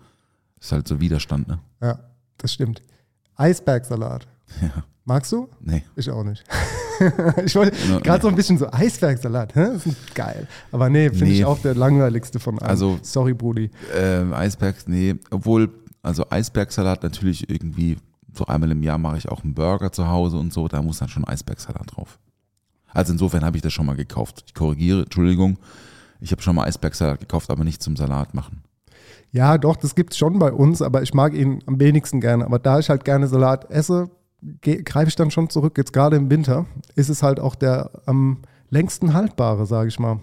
Speaker 7: ist halt so Widerstand, ne?
Speaker 6: Ja, das stimmt. Eisbergsalat.
Speaker 7: Ja,
Speaker 6: Magst du?
Speaker 7: nee.
Speaker 6: Ich auch nicht. ich wollte
Speaker 7: Ja,
Speaker 6: gerade
Speaker 7: nee.
Speaker 6: so ein bisschen so Eisbergsalat, hä? Das ist geil. Aber nee, finde
Speaker 7: Nee.
Speaker 6: ich auch der langweiligste von allen.
Speaker 7: Also-
Speaker 6: Sorry, Brudi.
Speaker 7: Ähm, Eisbergs, nee, obwohl, also Eisbergsalat natürlich irgendwie, so einmal im Jahr mache ich auch einen Burger zu Hause und so, da muss dann schon Eisbergsalat drauf. Also insofern habe ich das schon mal gekauft. Ich korrigiere, Entschuldigung, ich habe schon mal Eisbergsalat gekauft, aber nicht zum Salat machen.
Speaker 6: Ja, doch, das gibt's schon bei uns, aber ich mag ihn am wenigsten gerne. Aber da ich halt gerne Salat esse, greife ich dann schon zurück. Jetzt gerade im Winter ist es halt auch der am längsten haltbare, sage ich mal.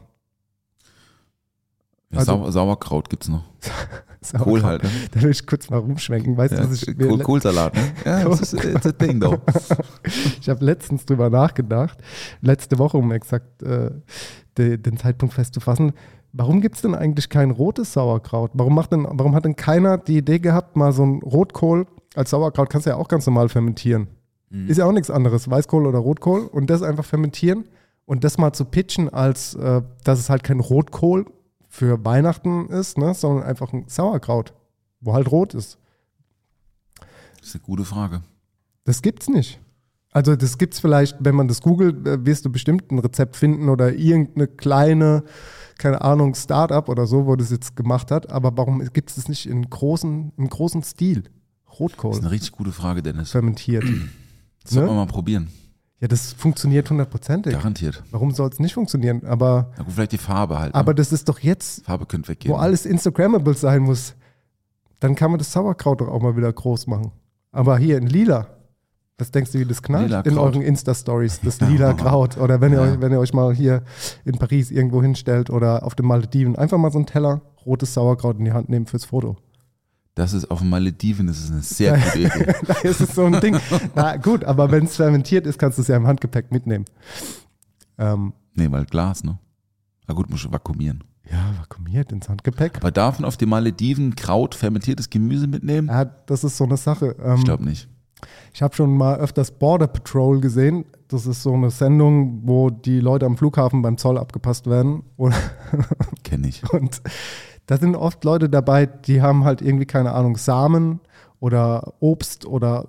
Speaker 7: Ja,
Speaker 6: Also-
Speaker 7: Sau Sauerkraut gibt's noch. Kohl halt, ne?
Speaker 6: Da will ich kurz mal rumschwenken. Weißt du,
Speaker 7: Ja,
Speaker 6: was ich
Speaker 7: Kohl, Kohlsalat, ne? Ja, das ist it's a thing, though.
Speaker 6: Ich habe letztens drüber nachgedacht, letzte Woche, um exakt äh, de, den Zeitpunkt festzufassen. Warum gibt es denn eigentlich kein rotes Sauerkraut? Warum, macht denn, warum hat denn keiner die Idee gehabt, mal so ein Rotkohl als Sauerkraut kannst du ja auch ganz normal fermentieren. Ist ja auch nichts anderes, Weißkohl oder Rotkohl und das einfach fermentieren und das mal zu pitchen, als äh, dass es halt kein Rotkohl für Weihnachten ist, ne, sondern einfach ein Sauerkraut, wo halt rot ist.
Speaker 7: Das ist eine gute Frage.
Speaker 6: Das gibt's nicht. Also das gibt's vielleicht, wenn man das googelt, äh, wirst du bestimmt ein Rezept finden oder irgendeine kleine, keine Ahnung, Startup oder so, wo das jetzt gemacht hat. Aber warum gibt es das nicht in großen, im großen Stil?
Speaker 7: Das ist
Speaker 6: Rotkohl
Speaker 7: eine richtig gute Frage, Dennis.
Speaker 6: fermentiert.
Speaker 7: Das sollten
Speaker 6: ne?
Speaker 7: wir mal probieren.
Speaker 6: Ja, das funktioniert hundertprozentig.
Speaker 7: Garantiert.
Speaker 6: Warum soll es nicht funktionieren? Aber,
Speaker 7: Na gut, vielleicht die Farbe halt.
Speaker 6: aber
Speaker 7: ne?
Speaker 6: das ist doch jetzt,
Speaker 7: Farbe könnte weggehen.
Speaker 6: wo alles Instagrammable sein muss. Dann kann man das Sauerkraut doch auch mal wieder groß machen. Aber hier in lila, was denkst du, wie das knallt
Speaker 7: Lila
Speaker 6: in
Speaker 7: Kraut.
Speaker 6: euren Insta-Stories, das lila Kraut? Oder wenn ihr,
Speaker 7: Ja.
Speaker 6: euch, wenn ihr euch mal hier in Paris irgendwo hinstellt oder auf den Malediven, einfach mal so einen Teller rotes Sauerkraut in die Hand nehmen fürs Foto.
Speaker 7: Das ist auf den Malediven, das ist eine sehr gute Idee.
Speaker 6: da ist es so ein Ding. Na gut, aber wenn es fermentiert ist, kannst du es ja im Handgepäck mitnehmen. Ähm,
Speaker 7: Nee, weil Glas, ne? Na gut, muss vakuumieren.
Speaker 6: ja, vakuumiert ins Handgepäck.
Speaker 7: Aber darf man auf den Malediven Kraut, fermentiertes Gemüse mitnehmen?
Speaker 6: Ja, das ist so eine Sache. Ähm,
Speaker 7: Ich glaube nicht.
Speaker 6: Ich habe schon mal öfters Border Patrol gesehen. Das ist so eine Sendung, wo die Leute am Flughafen beim Zoll abgepasst werden.
Speaker 7: Kenne ich.
Speaker 6: und da sind oft Leute dabei, die haben halt irgendwie, keine Ahnung, Samen oder Obst oder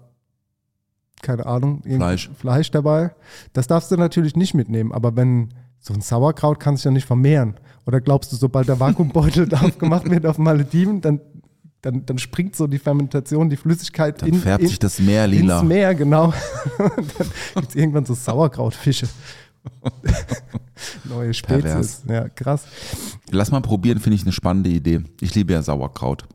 Speaker 6: keine Ahnung,
Speaker 7: Fleisch.
Speaker 6: Fleisch dabei. Das darfst du natürlich nicht mitnehmen. Aber wenn so ein Sauerkraut kann sich ja nicht vermehren. Oder glaubst du, sobald der Vakuumbeutel aufgemacht wird auf Malediven, dann, dann, dann springt so die Fermentation, die Flüssigkeit
Speaker 7: Dann
Speaker 6: in,
Speaker 7: färbt
Speaker 6: in,
Speaker 7: sich das Meer lila.
Speaker 6: ins Meer, genau. Dann gibt es irgendwann so Sauerkrautfische. Neue Spezies.
Speaker 7: Pervers.
Speaker 6: Ja, krass.
Speaker 7: Lass mal probieren, finde ich eine spannende Idee. Ich liebe ja Sauerkraut.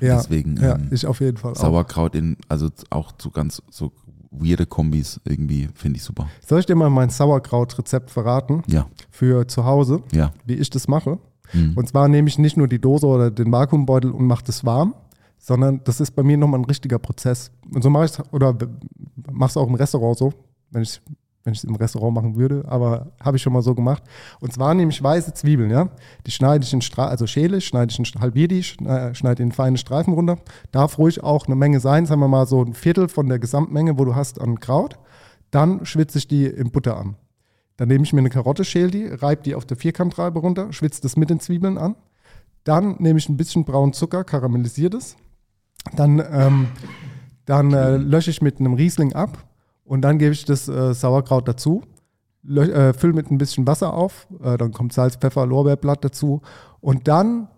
Speaker 6: Ja,
Speaker 7: Deswegen,
Speaker 6: ja
Speaker 7: ähm,
Speaker 6: ich auf jeden Fall auch.
Speaker 7: Sauerkraut in, also auch so ganz so weirde Kombis irgendwie, finde ich super.
Speaker 6: Soll ich dir mal mein Sauerkraut-Rezept verraten
Speaker 7: Ja,
Speaker 6: für zu Hause,
Speaker 7: ja.
Speaker 6: wie ich das mache?
Speaker 7: Hm.
Speaker 6: Und zwar nehme ich nicht nur die Dose oder den Vakuumbeutel und mache das warm, sondern das ist bei mir nochmal ein richtiger Prozess. Und so mache ich es, oder mache es auch im Restaurant so, wenn ich wenn ich es im Restaurant machen würde, aber habe ich schon mal so gemacht. Und zwar nehme ich weiße Zwiebeln, ja. Die schneide ich in Stra also schäle ich, schneide ich in halbiere die, schneide in feine Streifen runter. Darf ruhig auch eine Menge sein, sagen wir mal so ein Viertel von der Gesamtmenge, wo du hast an Kraut. Dann schwitze ich die in Butter an. Dann nehme ich mir eine Karotte, schäle die, reibe die auf der Vierkantreibe runter, schwitze das mit den Zwiebeln an. Dann nehme ich ein bisschen braunen Zucker, karamellisiere das. Dann, ähm, dann äh, lösche ich mit einem Riesling ab und dann gebe ich das äh, Sauerkraut dazu. Äh, fülle mit ein bisschen Wasser auf, äh, dann kommt Salz, Pfeffer, Lorbeerblatt dazu und dann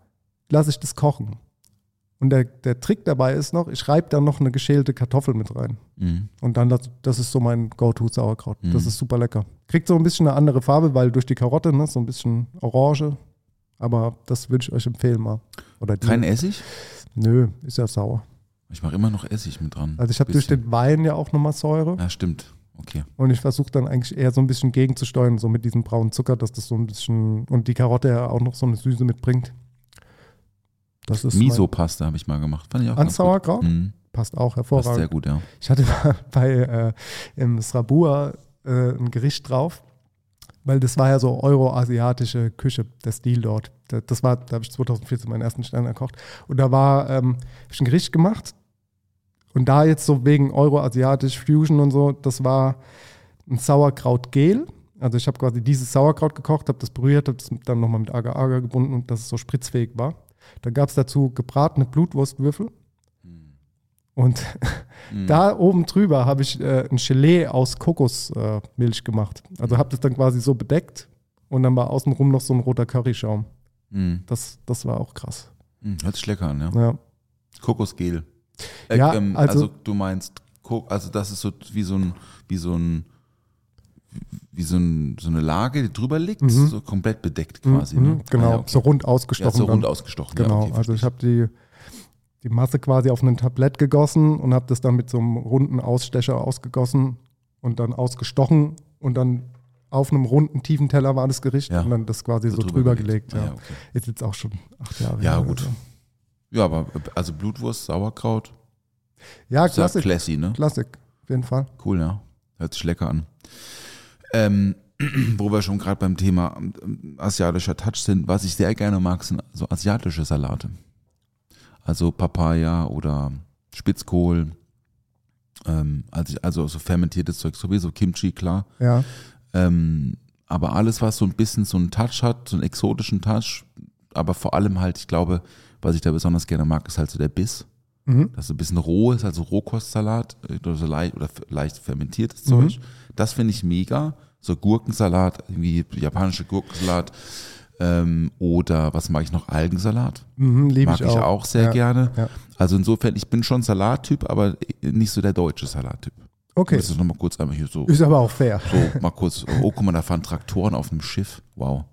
Speaker 6: lasse ich das kochen. Und der, der Trick dabei ist noch, ich reibe dann noch eine geschälte Kartoffel mit rein.
Speaker 7: Mhm.
Speaker 6: Und dann, das, das ist so mein Go-To-Sauerkraut. Das
Speaker 7: Mhm.
Speaker 6: ist super lecker. Kriegt so ein bisschen eine andere Farbe, weil durch die Karotte, ne, so ein bisschen Orange. Aber das würde ich euch empfehlen mal. Oder die.
Speaker 7: Kein Essig?
Speaker 6: Nö, ist ja sauer.
Speaker 7: Ich mache immer noch Essig mit dran.
Speaker 6: Also ich habe durch den Wein ja auch nochmal Säure.
Speaker 7: Ja, stimmt. Okay.
Speaker 6: Und ich versuche dann eigentlich eher so ein bisschen gegenzusteuern, so mit diesem braunen Zucker, dass das so ein bisschen und die Karotte ja auch noch so eine Süße mitbringt. Das ist
Speaker 7: Miso-Pasta habe ich mal gemacht. Fand ich auch
Speaker 6: An
Speaker 7: ganz
Speaker 6: Sauerkraut?
Speaker 7: Mhm.
Speaker 6: passt auch
Speaker 7: Passt sehr
Speaker 6: hervorragend.
Speaker 7: gut, ja.
Speaker 6: Ich hatte mal bei äh, im Srabua äh, ein Gericht drauf, weil das war ja so euroasiatische Küche, der Stil dort. Da- Das war, da habe ich 2014 meinen ersten Stern erkocht. Und da war, ähm, hab ich ein Gericht gemacht und da jetzt so wegen euroasiatisch Fusion und so, das war ein Sauerkrautgel. Also ich habe quasi dieses Sauerkraut gekocht, habe das berührt, habe das dann nochmal mit Agar-Agar gebunden und dass es so spritzfähig war. Dann gab es dazu gebratene Blutwurstwürfel. Und
Speaker 7: Mhm.
Speaker 6: da oben drüber habe ich äh, ein Gelee aus Kokosmilch äh, gemacht. Also habe das dann quasi so bedeckt und dann war außenrum noch so ein roter Curryschaum. Das, das war auch krass.
Speaker 7: Hört sich lecker an, ja.
Speaker 6: Ja.
Speaker 7: Kokosgel. Äh,
Speaker 6: Ja,
Speaker 7: ähm,
Speaker 6: also-
Speaker 7: also, du meinst, also das ist so wie so ein, wie so ein, wie so, ein, so eine Lage, die drüber liegt,
Speaker 6: Mhm.
Speaker 7: so komplett bedeckt quasi.
Speaker 6: Mhm,
Speaker 7: ne?
Speaker 6: Genau,
Speaker 7: Ah, ja, okay.
Speaker 6: so rund
Speaker 7: ja,
Speaker 6: ausgestochen.
Speaker 7: so rund
Speaker 6: dann.
Speaker 7: ausgestochen.
Speaker 6: Genau,
Speaker 7: ja, okay,
Speaker 6: also ich habe die, die Masse quasi auf ein Tablett gegossen und habe das dann mit so einem runden Ausstecher ausgegossen und dann ausgestochen und dann auf einem runden, tiefen Teller war das Gericht
Speaker 7: Ja.
Speaker 6: und dann das quasi so,
Speaker 7: So
Speaker 6: drüber,
Speaker 7: drüber
Speaker 6: gelegt.
Speaker 7: gelegt. Ah,
Speaker 6: ja.
Speaker 7: ja, okay.
Speaker 6: Ist jetzt auch schon acht Jahre
Speaker 7: Ja, gut.
Speaker 6: oder so.
Speaker 7: Ja, aber also Blutwurst, Sauerkraut,
Speaker 6: Ja,
Speaker 7: ist ja
Speaker 6: Klassik.
Speaker 7: classy, ne?
Speaker 6: Klassik, auf jeden Fall.
Speaker 7: Cool, ja. Hört sich lecker an. Ähm, wo wir schon gerade beim Thema ähm, asiatischer Touch sind, was ich sehr gerne mag, sind so asiatische Salate. Also Papaya oder Spitzkohl, ähm, also, also so fermentiertes Zeug, sowieso Kimchi, klar.
Speaker 6: Ja.
Speaker 7: Ähm, aber alles, was so ein bisschen so einen Touch hat, so einen exotischen Touch, aber vor allem halt, ich glaube, was ich da besonders gerne mag, ist halt so der Biss.
Speaker 6: Mhm.
Speaker 7: Das ist ein bisschen roh ist, also Rohkostsalat äh, oder so leicht oder leicht fermentiertes
Speaker 6: Mhm.
Speaker 7: Zeug. Das finde ich mega. So Gurkensalat, irgendwie japanische Gurkensalat. Ähm, oder was mag ich noch? Algensalat.
Speaker 6: Mhm,
Speaker 7: Mag
Speaker 6: ich
Speaker 7: ich
Speaker 6: auch.
Speaker 7: auch, sehr
Speaker 6: Ja,
Speaker 7: gerne.
Speaker 6: ja.
Speaker 7: Also insofern, ich bin schon Salattyp, aber nicht so der deutsche Salattyp.
Speaker 6: Okay.
Speaker 7: Das ist nochmal kurz einmal hier so,
Speaker 6: Ist aber auch fair.
Speaker 7: so mal kurz, oh guck mal, da fahren Traktoren auf einem Schiff. Wow.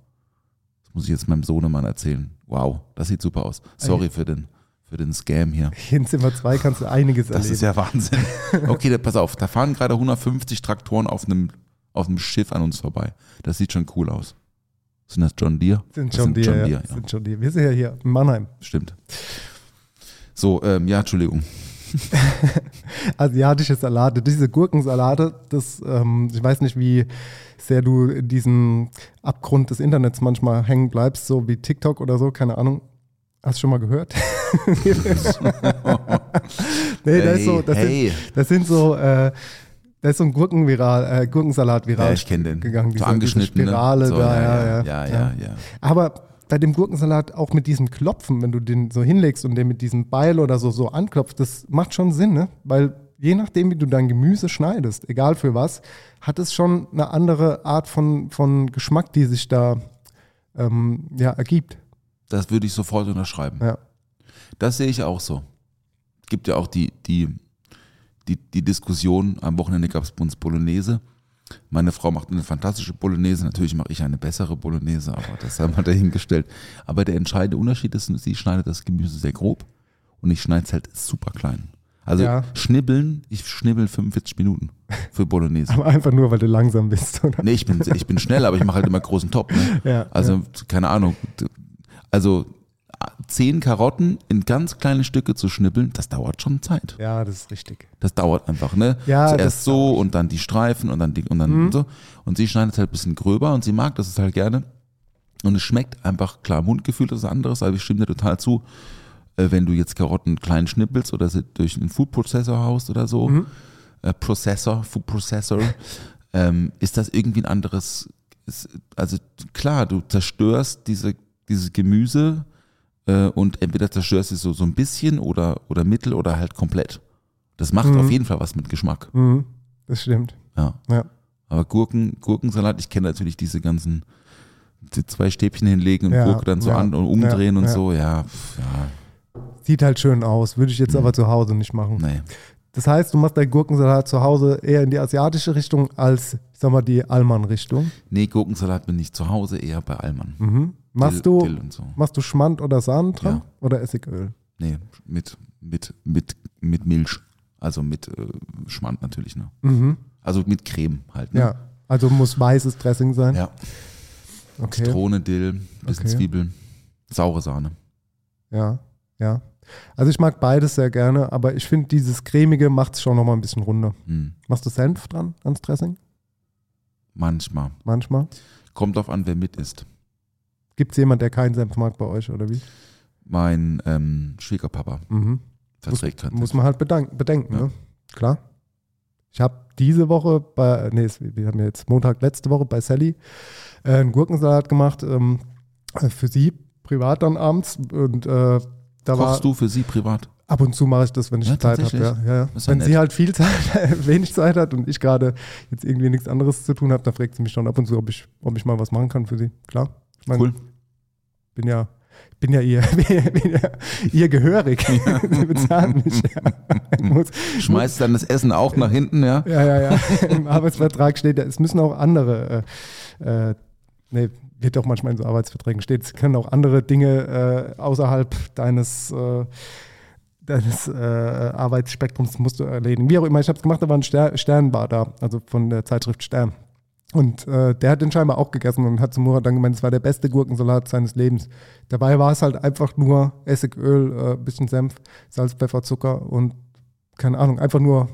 Speaker 7: Das muss ich jetzt meinem Sohnemann erzählen. Wow, das sieht super aus. Sorry für den, für den Scam hier.
Speaker 6: In Zimmer 2 kannst du einiges
Speaker 7: Das
Speaker 6: erleben.
Speaker 7: ist ja Wahnsinn. Okay, da, pass auf, da fahren gerade 150 Traktoren auf einem, auf einem Schiff an uns vorbei. Das sieht schon cool aus. Sind das John Deere?
Speaker 6: sind
Speaker 7: Das
Speaker 6: schon die, ja.
Speaker 7: ja.
Speaker 6: Sind schon die. Wir sind ja hier in Mannheim.
Speaker 7: Stimmt. So, ähm, ja, Entschuldigung.
Speaker 6: Asiatische Salate, diese Gurkensalate, das, ähm, ich weiß nicht, wie sehr du in diesem Abgrund des Internets manchmal hängen bleibst, so wie TikTok oder so, keine Ahnung. Hast du schon mal gehört? nee, da ist so, das,
Speaker 7: hey.
Speaker 6: sind, das sind so, äh, da ist so ein Gurkenviral, äh, Gurkensalat viral
Speaker 7: Ja, ich kenne den.
Speaker 6: gegangen.
Speaker 7: so
Speaker 6: diese-
Speaker 7: angeschnitten.
Speaker 6: Diese Spirale
Speaker 7: ne? so,
Speaker 6: da,
Speaker 7: ja,
Speaker 6: ja,
Speaker 7: ja, ja, ja.
Speaker 6: Aber bei dem Gurkensalat auch mit diesem Klopfen, wenn du den so hinlegst und den mit diesem Beil oder so, so anklopfst, das macht schon Sinn, ne? Weil je nachdem, wie du dein Gemüse schneidest, egal für was, hat es schon eine andere Art von, von Geschmack, die sich da ähm, ja, ergibt.
Speaker 7: Das würde ich sofort unterschreiben.
Speaker 6: Ja.
Speaker 7: Das sehe ich auch so. Es gibt ja auch die, die, die, die Diskussion, am Wochenende gab es bei uns Bolognese. Meine Frau macht eine fantastische Bolognese, natürlich mache ich eine bessere Bolognese, aber das haben wir dahingestellt. Aber der entscheidende Unterschied ist, sie schneidet das Gemüse sehr grob und ich schneide es halt super klein. Also
Speaker 6: Ja.
Speaker 7: schnibbeln, ich schnibbel 45 Minuten für Bolognese.
Speaker 6: Aber einfach nur, weil du langsam bist, oder?
Speaker 7: Nee, ich bin, ich bin schnell, aber ich mache halt immer großen Top. Ne?
Speaker 6: Ja,
Speaker 7: also, keine Ahnung. Also, zehn Karotten in ganz kleine Stücke zu schnippeln, das dauert schon Zeit.
Speaker 6: Ja, das ist richtig.
Speaker 7: Das dauert einfach, ne?
Speaker 6: Ja,
Speaker 7: Zuerst so und dann die Streifen und dann die, und dann so. Und sie schneidet halt ein bisschen gröber und sie mag das halt gerne. Und es schmeckt einfach, klar, Mundgefühl ist anderes, aber ich stimme dir total zu. Äh, wenn du jetzt Karotten klein schnippelst oder sie durch einen Food Processor haust oder so, äh, Processor, Food Processor, ähm, ist das irgendwie ein anderes, ist, also klar, du zerstörst diese, dieses Gemüse äh, und entweder zerstörst du es so, so ein bisschen oder, oder mittel oder halt komplett. Das macht auf jeden Fall was mit Geschmack.
Speaker 6: Mhm, das stimmt.
Speaker 7: Ja.
Speaker 6: Ja.
Speaker 7: Aber Gurken, Gurkensalat, ich kenne natürlich diese ganzen die zwei Stäbchen hinlegen und
Speaker 6: Ja,
Speaker 7: Gurke dann so
Speaker 6: ja,
Speaker 7: an und umdrehen
Speaker 6: ja,
Speaker 7: und so, ja, pf, ja,
Speaker 6: Sieht halt schön aus, würde ich jetzt aber zu Hause nicht machen.
Speaker 7: nee.
Speaker 6: Das heißt, du machst deinen Gurkensalat zu Hause eher in die asiatische Richtung als, ich sag mal, die Allmann-Richtung.
Speaker 7: Nee, Gurkensalat bin ich zu Hause eher bei Allmann.
Speaker 6: Mhm. Machst
Speaker 7: Dill,
Speaker 6: du,
Speaker 7: Dill und so.
Speaker 6: machst du Schmand oder Sahne dran
Speaker 7: Ja.
Speaker 6: oder Essigöl?
Speaker 7: Nee, mit, mit, mit, mit Milch. Also mit äh, Schmand natürlich, ne?
Speaker 6: Mhm.
Speaker 7: Also mit Creme halt, ne?
Speaker 6: Ja. Also muss weißes Dressing sein.
Speaker 7: Ja.
Speaker 6: Okay.
Speaker 7: Zitrone, Dill, bisschen
Speaker 6: Okay.
Speaker 7: Zwiebeln, saure Sahne.
Speaker 6: Ja, ja. Also ich mag beides sehr gerne, aber ich finde, dieses cremige macht es schon nochmal ein bisschen runder.
Speaker 7: Hm.
Speaker 6: Machst du Senf dran ans Dressing?
Speaker 7: Manchmal.
Speaker 6: Manchmal.
Speaker 7: Kommt drauf an, wer mit ist.
Speaker 6: Gibt es jemanden, der keinen Senf mag bei euch oder wie?
Speaker 7: Mein ähm, Schwiegerpapa
Speaker 6: Mhm.
Speaker 7: verträgt
Speaker 6: Muss
Speaker 7: Senf.
Speaker 6: man halt bedank, bedenken,
Speaker 7: Ja.
Speaker 6: ne? Klar. Ich habe diese Woche bei, nee, wir haben jetzt Montag letzte Woche bei Sally äh, einen Gurkensalat gemacht, ähm, äh, für sie privat dann abends und äh, da war
Speaker 7: Kochst du für sie privat?
Speaker 6: ab und zu mache ich das, wenn ich
Speaker 7: Ja,
Speaker 6: Zeit habe. Ja, ja, ja. Wenn sie
Speaker 7: nett.
Speaker 6: halt viel Zeit, wenig Zeit hat und ich gerade jetzt irgendwie nichts anderes zu tun habe, dann fragt sie mich schon ab und zu, ob ich, ob ich mal was machen kann für sie. Klar. Ich mein,
Speaker 7: Cool.
Speaker 6: Bin ja, bin ja ihr, bin ja ihr gehörig. Sie bezahlen mich. Ja.
Speaker 7: Schmeißt dann das Essen auch nach hinten, ja?
Speaker 6: ja, ja, ja. Im Arbeitsvertrag steht, ja, es müssen auch andere, äh, äh, nee, wird doch manchmal in so Arbeitsverträgen steht, es können auch andere Dinge äh, außerhalb deines, äh, deines äh, Arbeitsspektrums musst du erledigen. Wie auch immer, ich habe es gemacht, da war ein Ster Sternbar da, also von der Zeitschrift Stern. Und äh, der hat den scheinbar auch gegessen und hat zu Murat dann gemeint, es war der beste Gurkensalat seines Lebens. Dabei war es halt einfach nur Essigöl, äh, bisschen Senf, Salz, Pfeffer, Zucker und keine Ahnung, einfach nur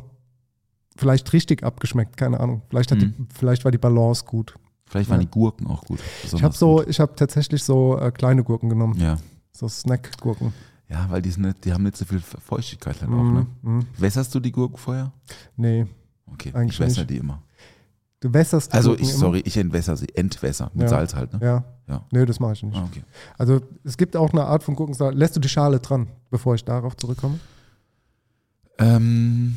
Speaker 6: vielleicht richtig abgeschmeckt, keine Ahnung. Vielleicht, hat die, vielleicht war die Balance gut.
Speaker 7: Vielleicht waren die Gurken auch gut.
Speaker 6: Ich habe so,
Speaker 7: gut.
Speaker 6: ich habe tatsächlich so äh, kleine Gurken genommen,
Speaker 7: Ja.
Speaker 6: so Snack-Gurken.
Speaker 7: ja, weil die, sind nicht, die haben nicht so viel Feuchtigkeit halt auch, ne?
Speaker 6: Mhm.
Speaker 7: Wässerst du die Gurken vorher?
Speaker 6: Nee,
Speaker 7: Okay,
Speaker 6: Eigentlich
Speaker 7: ich wässer die immer.
Speaker 6: Du wässerst die
Speaker 7: Also
Speaker 6: Gurken
Speaker 7: ich,
Speaker 6: immer?
Speaker 7: sorry, ich entwässer sie, entwässer, mit
Speaker 6: Ja.
Speaker 7: Salz halt, ne?
Speaker 6: Ja.
Speaker 7: Ja.
Speaker 6: Nee, das mache ich nicht.
Speaker 7: Ah, okay.
Speaker 6: Also es gibt auch eine Art von Gurkensalat. Lässt du die Schale dran, bevor ich darauf zurückkomme?
Speaker 7: Ähm,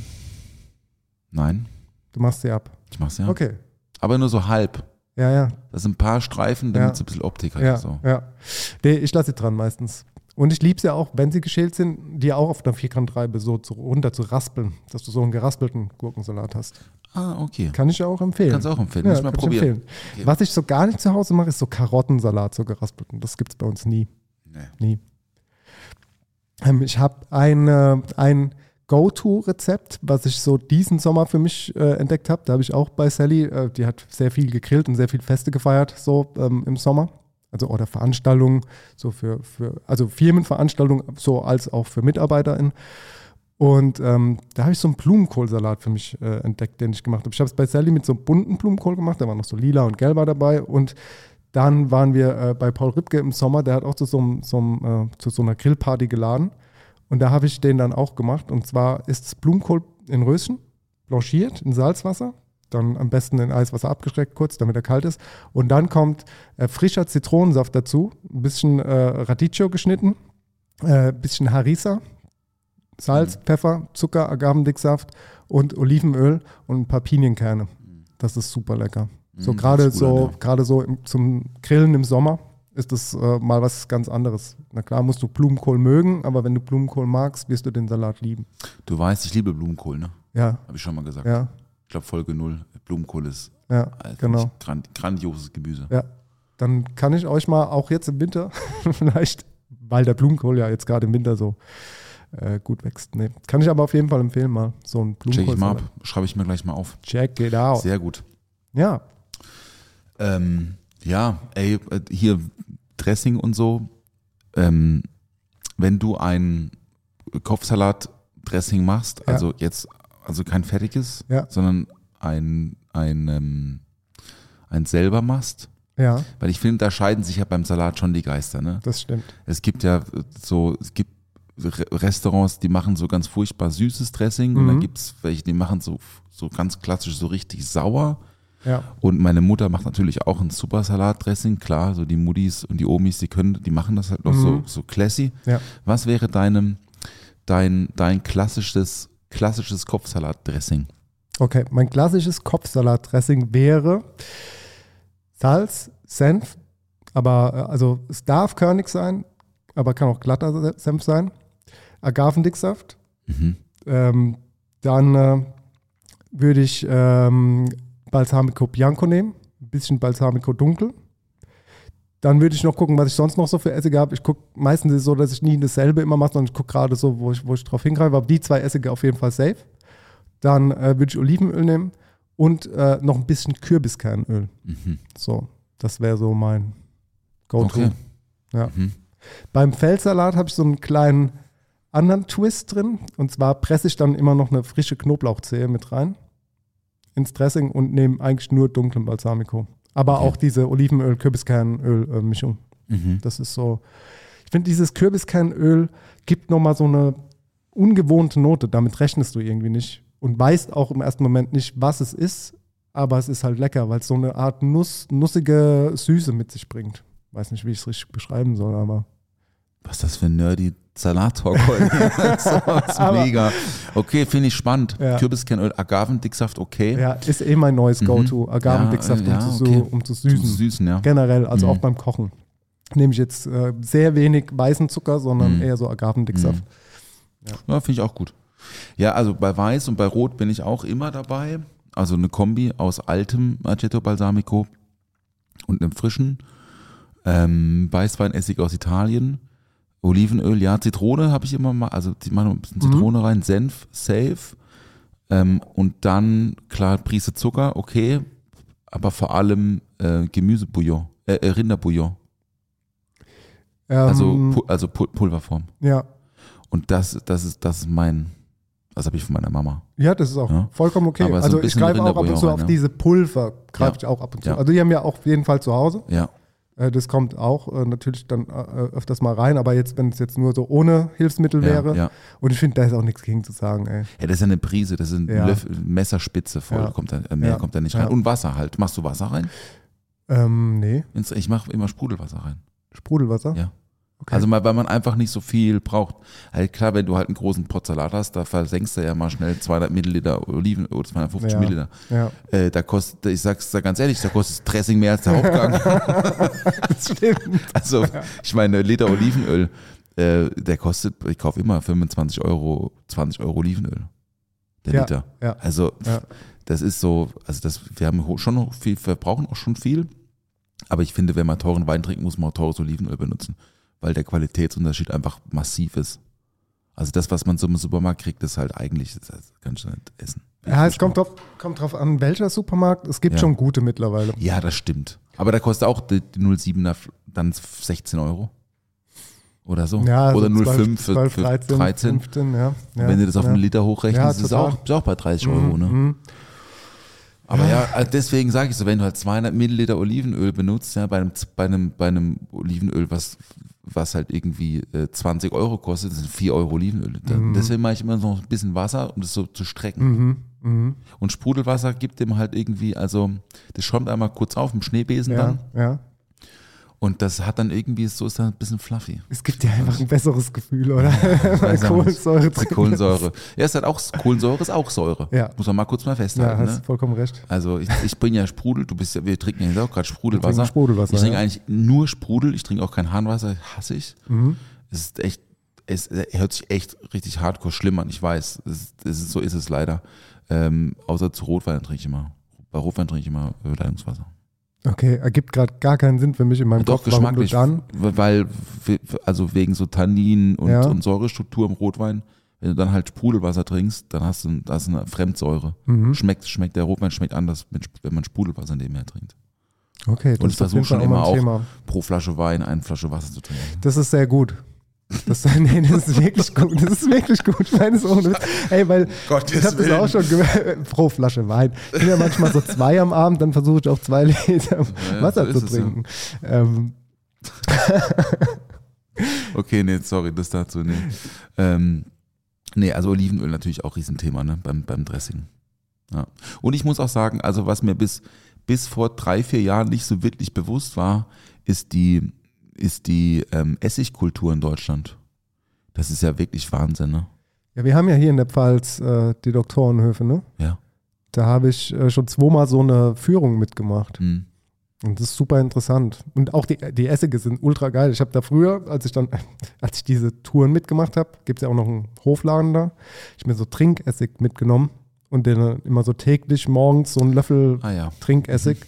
Speaker 7: nein,
Speaker 6: Du machst sie ab.
Speaker 7: ich mach's ja.
Speaker 6: Okay.
Speaker 7: Aber nur so halb.
Speaker 6: Ja, ja.
Speaker 7: Das sind ein paar Streifen, damit
Speaker 6: Ja.
Speaker 7: es ein bisschen Optik hat.
Speaker 6: Ja,
Speaker 7: So.
Speaker 6: ja. Nee, ich lasse sie dran meistens. Und ich liebe es ja auch, wenn sie geschält sind, die auch auf einer Vierkantreibe so zu, runter zu raspeln, dass du so einen geraspelten Gurkensalat hast.
Speaker 7: Ah, okay.
Speaker 6: Kann ich ja auch empfehlen.
Speaker 7: Kannst du auch empfehlen.
Speaker 6: Ja,
Speaker 7: Muss ich mal
Speaker 6: kann ich
Speaker 7: probieren.
Speaker 6: empfehlen.
Speaker 7: Okay.
Speaker 6: Was ich so gar nicht zu Hause mache, ist so Karottensalat, so geraspelten. Das gibt es bei uns nie.
Speaker 7: Nee.
Speaker 6: Nie. Ähm, ich habe ein, äh, ein Go-To-Rezept, was ich so diesen Sommer für mich äh, entdeckt habe. Da habe ich auch bei Sally, äh, die hat sehr viel gegrillt und sehr viel Feste gefeiert, so ähm, im Sommer. Also oder Veranstaltungen, so für, für, also Firmenveranstaltungen, so als auch für MitarbeiterInnen. Und ähm, da habe ich so einen Blumenkohlsalat für mich äh, entdeckt, den ich gemacht habe. Ich habe es bei Sally mit so einem bunten Blumenkohl gemacht, da war noch so lila und gelber dabei. Und dann waren wir äh, bei Paul Ripke im Sommer, der hat auch zu so, einem- so, einem, äh, zu so einer Grillparty geladen. Und da habe ich den dann auch gemacht. Und zwar ist Blumenkohl in Röschen, blanchiert in Salzwasser, dann am besten in Eiswasser abgeschreckt kurz, damit er kalt ist. Und dann kommt äh, frischer Zitronensaft dazu, ein bisschen äh, Radicchio geschnitten, äh, ein bisschen Harissa, Salz, Pfeffer, Zucker, Agavendicksaft und Olivenöl und ein paar Pinienkerne. Das ist super lecker. So
Speaker 7: Mm,
Speaker 6: gerade so, gerade so im, zum Grillen im Sommer ist das äh, mal was ganz anderes. Na klar musst du Blumenkohl mögen, aber wenn du Blumenkohl magst, wirst du den Salat lieben.
Speaker 7: Du weißt, ich liebe Blumenkohl, ne?
Speaker 6: Ja,
Speaker 7: Habe ich schon mal gesagt.
Speaker 6: ja,
Speaker 7: Ich glaube, Folge 0. Blumenkohl ist
Speaker 6: ja,
Speaker 7: äh,
Speaker 6: genau.
Speaker 7: grand, grandioses Gemüse.
Speaker 6: Ja, dann kann ich euch mal auch jetzt im Winter vielleicht, weil der Blumenkohl ja jetzt gerade im Winter so äh, gut wächst. Nee, kann ich aber auf jeden Fall empfehlen mal so ein
Speaker 7: Check ich mal
Speaker 6: Blumenkohl.
Speaker 7: ab. Schreibe ich mir gleich mal auf.
Speaker 6: Check it out.
Speaker 7: Sehr gut.
Speaker 6: Ja,
Speaker 7: Ähm, ja, ey, hier Dressing und so. Ähm, wenn du ein Kopfsalat-Dressing machst,
Speaker 6: Ja.
Speaker 7: also jetzt, also kein fertiges,
Speaker 6: Ja.
Speaker 7: sondern ein, ein, ähm, ein selber machst,
Speaker 6: ja,
Speaker 7: weil ich finde, da scheiden sich ja beim Salat schon die Geister, ne?
Speaker 6: das stimmt.
Speaker 7: Es gibt ja so, es gibt Restaurants, die machen so ganz furchtbar süßes Dressing und dann
Speaker 6: Mhm.
Speaker 7: gibt's welche, die machen so, so ganz klassisch so richtig sauer.
Speaker 6: Ja,
Speaker 7: Und meine Mutter macht natürlich auch ein super Salatdressing, klar, so die Muddies und die Omis, die können, die machen das halt noch so,
Speaker 6: Mhm.
Speaker 7: so classy.
Speaker 6: ja.
Speaker 7: Was wäre deinem, dein, dein klassisches, klassisches Kopfsalatdressing?
Speaker 6: Okay, mein klassisches Kopfsalatdressing wäre Salz, Senf, aber äh, also es darf körnig sein, aber kann auch glatter Senf sein. Agavendicksaft.
Speaker 7: Mhm.
Speaker 6: Ähm, dann äh, würde ich ähm, Balsamico Bianco nehmen, ein bisschen Balsamico Dunkel. Dann würde ich noch gucken, was ich sonst noch so für Essige habe. Ich gucke meistens ist es so, dass ich nie dasselbe immer mache, sondern ich gucke gerade so, wo ich, wo ich drauf hingreife. Aber die zwei Essige auf jeden Fall safe. Dann äh, würde ich Olivenöl nehmen und äh, noch ein bisschen Kürbiskernöl.
Speaker 7: Mhm.
Speaker 6: So, das wäre so mein Go-To.
Speaker 7: Okay.
Speaker 6: Ja.
Speaker 7: Mhm.
Speaker 6: Beim Feldsalat habe ich so einen kleinen anderen Twist drin. Und zwar presse ich dann immer noch eine frische Knoblauchzehe mit rein ins Dressing und nehme eigentlich nur dunklen Balsamico. Aber
Speaker 7: Okay.
Speaker 6: auch diese Olivenöl-Kürbiskernöl-Mischung.
Speaker 7: Mhm.
Speaker 6: Das ist so. Ich finde, dieses Kürbiskernöl gibt nochmal so eine ungewohnte Note. Damit rechnest du irgendwie nicht. Und weißt auch im ersten Moment nicht, was es ist. Aber es ist halt lecker, weil es so eine Art Nuss, nussige Süße mit sich bringt. Weiß nicht, wie ich es richtig beschreiben soll, aber.
Speaker 7: Was ist das für ein nerdy Heute? das ist mega. Okay, finde ich spannend.
Speaker 6: Ja.
Speaker 7: Kürbiskernöl, Agavendicksaft, okay.
Speaker 6: Ja, ist eh mein neues
Speaker 7: Mhm.
Speaker 6: Go-To. Agavendicksaft,
Speaker 7: Ja, äh, ja,
Speaker 6: um, zu,
Speaker 7: okay.
Speaker 6: um zu süßen.
Speaker 7: Süßen, ja.
Speaker 6: Generell, also
Speaker 7: Mhm.
Speaker 6: auch beim Kochen. Nehme ich jetzt äh, sehr wenig weißen Zucker, sondern
Speaker 7: Mhm.
Speaker 6: eher so Agavendicksaft.
Speaker 7: Ja, finde ich auch gut. Ja, also bei Weiß und bei Rot bin ich auch immer dabei. Also eine Kombi aus altem Aceto Balsamico und einem frischen. Ähm, Weißweinessig aus Italien. Olivenöl, ja, Zitrone habe ich immer mal, also die machen ein bisschen
Speaker 6: Mhm.
Speaker 7: Zitrone rein, Senf, safe. Ähm, und dann, klar, Prise Zucker, okay. Aber vor allem äh, Gemüsebouillon, äh, äh, Rinderbouillon. Also,
Speaker 6: Ähm,
Speaker 7: Pu also Pu Pulverform.
Speaker 6: ja.
Speaker 7: Und das, das ist, das ist mein, das habe ich von meiner Mama.
Speaker 6: ja, das ist auch
Speaker 7: Ja.
Speaker 6: vollkommen okay.
Speaker 7: Aber
Speaker 6: also ich greife auch ab und zu
Speaker 7: rein,
Speaker 6: auf
Speaker 7: ja.
Speaker 6: diese Pulver, greife
Speaker 7: Ja.
Speaker 6: ich auch ab und zu.
Speaker 7: Ja.
Speaker 6: Also die haben wir auf jeden Fall zu Hause.
Speaker 7: Ja,
Speaker 6: das kommt auch äh, natürlich dann äh, öfters mal rein, aber jetzt, wenn es jetzt nur so ohne Hilfsmittel
Speaker 7: ja,
Speaker 6: wäre.
Speaker 7: ja.
Speaker 6: Und ich finde, da ist auch nichts gegen zu sagen, ey.
Speaker 7: Ja, das ist ja eine Prise, das ist ein
Speaker 6: Ja.
Speaker 7: Messerspitze voll, kommt da, äh, mehr kommt da nicht rein. Und Wasser halt. Machst du Wasser rein?
Speaker 6: Ähm, nee,
Speaker 7: Ich mache immer Sprudelwasser rein.
Speaker 6: Sprudelwasser.
Speaker 7: Ja.
Speaker 6: Okay.
Speaker 7: Also mal, weil man einfach nicht so viel braucht. Halt klar, wenn du halt einen großen Pot Salat hast, da versenkst du ja mal schnell 200 Milliliter Oliven oder 250
Speaker 6: Ja.
Speaker 7: Milliliter.
Speaker 6: ja.
Speaker 7: Äh, da kostet, ich sag's da ganz ehrlich, da kostet Dressing mehr als der Hauptgang.
Speaker 6: Das stimmt.
Speaker 7: also ich meine, Liter Olivenöl, äh, der kostet, ich kaufe immer 25 Euro, 20 Euro Olivenöl. Der
Speaker 6: Ja,
Speaker 7: Liter.
Speaker 6: ja.
Speaker 7: Also das ist so, also das, wir haben ho- schon noch viel, wir brauchen auch schon viel. Aber ich finde, wenn man teuren Wein trinkt, muss man auch teures Olivenöl benutzen, weil der Qualitätsunterschied einfach massiv ist. Also das, was man so im Supermarkt kriegt, ist halt eigentlich, das kannst du nicht essen.
Speaker 6: Ja, es kommt drauf, kommt drauf an, welcher Supermarkt. Es gibt
Speaker 7: Ja.
Speaker 6: schon gute mittlerweile.
Speaker 7: Ja, das stimmt. Aber da kostet auch die, die 07er f- dann 16 Euro. Oder so.
Speaker 6: Ja,
Speaker 7: Oder
Speaker 6: so
Speaker 7: 05 für,
Speaker 6: 12,
Speaker 7: für
Speaker 6: 13,
Speaker 7: 13.
Speaker 6: 15, ja.
Speaker 7: Wenn du das auf einen Liter hochrechnest, ist es auch, ist auch bei 30 Euro. Ne?
Speaker 6: Mhm.
Speaker 7: Aber ja, also deswegen sage ich so, wenn du halt 200 Milliliter Olivenöl benutzt, ja, bei einem, bei einem, bei einem Olivenöl, was, was halt irgendwie äh, 20 Euro kostet, das sind 4 Euro Olivenöl. Dann- Deswegen mache ich immer noch ein bisschen Wasser, um das so zu strecken.
Speaker 6: Mhm. Mhm.
Speaker 7: Und Sprudelwasser gibt dem halt irgendwie, also das schäumt einmal kurz auf im Schneebesen
Speaker 6: Ja,
Speaker 7: dann
Speaker 6: ja.
Speaker 7: Und das hat dann irgendwie, so ist dann ein bisschen fluffy.
Speaker 6: Es gibt ja einfach ein besseres Gefühl, oder?
Speaker 7: Nicht.
Speaker 6: Kohlensäure drin
Speaker 7: Kohlensäure. Ja, ist halt auch, Kohlensäure ist auch Säure.
Speaker 6: Ja.
Speaker 7: Muss man mal kurz mal
Speaker 6: ist. Ja,
Speaker 7: festhalten.
Speaker 6: hast
Speaker 7: ne?
Speaker 6: vollkommen recht.
Speaker 7: Also ich, ich bin ja Sprudel, du bist ja, wir trinken ja jetzt auch gerade Sprudelwasser.
Speaker 6: Sprudelwasser,
Speaker 7: ich trinke
Speaker 6: ja.
Speaker 7: eigentlich nur Sprudel, ich trinke auch kein Harnwasser, hasse ich.
Speaker 6: Mhm.
Speaker 7: Es ist echt, es hört sich echt richtig hardcore schlimm an, ich weiß. Es es ist, so ist es leider. Ähm, außer zu Rotwein trinke ich immer. Bei Rotwein trinke ich immer Leitungswasser.
Speaker 6: Okay, ergibt gerade gar keinen Sinn für mich in meinem
Speaker 7: Doch,
Speaker 6: Kopf,
Speaker 7: geschmacklich.
Speaker 6: dann.
Speaker 7: Weil, also wegen so Tannin und,
Speaker 6: Ja.
Speaker 7: und Säurestruktur im Rotwein, wenn du dann halt Sprudelwasser trinkst, dann hast du, hast eine Fremdsäure.
Speaker 6: Mhm.
Speaker 7: Schmeckt, schmeckt der Rotwein schmeckt anders, wenn man Sprudelwasser nebenher trinkt.
Speaker 6: Okay, das
Speaker 7: Und ich versuche schon
Speaker 6: auch
Speaker 7: immer auch
Speaker 6: Thema.
Speaker 7: pro Flasche Wein eine Flasche Wasser zu trinken.
Speaker 6: Das ist sehr gut. Das, nee, das ist wirklich gut. Das ist wirklich gut. Ich meine es ohne Witz. Ey, weil
Speaker 7: Gottes
Speaker 6: ich habe das auch schon gehört. Pro Flasche Wein. Ich bin ja manchmal so zwei am Abend, dann versuche ich auch zwei Liter
Speaker 7: Ja,
Speaker 6: Wasser
Speaker 7: so
Speaker 6: zu
Speaker 7: es, ja.
Speaker 6: trinken. Ähm,
Speaker 7: Okay, nee, sorry, das dazu, nee. Ähm, nee, also Olivenöl natürlich auch Riesenthema, ne, beim, beim Dressing. Ja. Und ich muss auch sagen, also was mir bis, bis vor drei, vier Jahren nicht so wirklich bewusst war, ist die, ist die ähm, Essigkultur in Deutschland. Das ist ja wirklich Wahnsinn, ne?
Speaker 6: ja, wir haben ja hier in der Pfalz äh, die Doktorenhöfe, ne?
Speaker 7: Ja.
Speaker 6: Da habe ich äh, schon zweimal so eine Führung mitgemacht.
Speaker 7: Hm.
Speaker 6: Und das ist super interessant. Und auch die, die Essige sind ultra geil. Ich habe da früher, als ich dann, als ich diese Touren mitgemacht habe, gibt es ja auch noch einen Hofladen da. Ich mir so Trinkessig mitgenommen und den immer so täglich morgens so einen Löffel
Speaker 7: Ah ja.
Speaker 6: Trinkessig.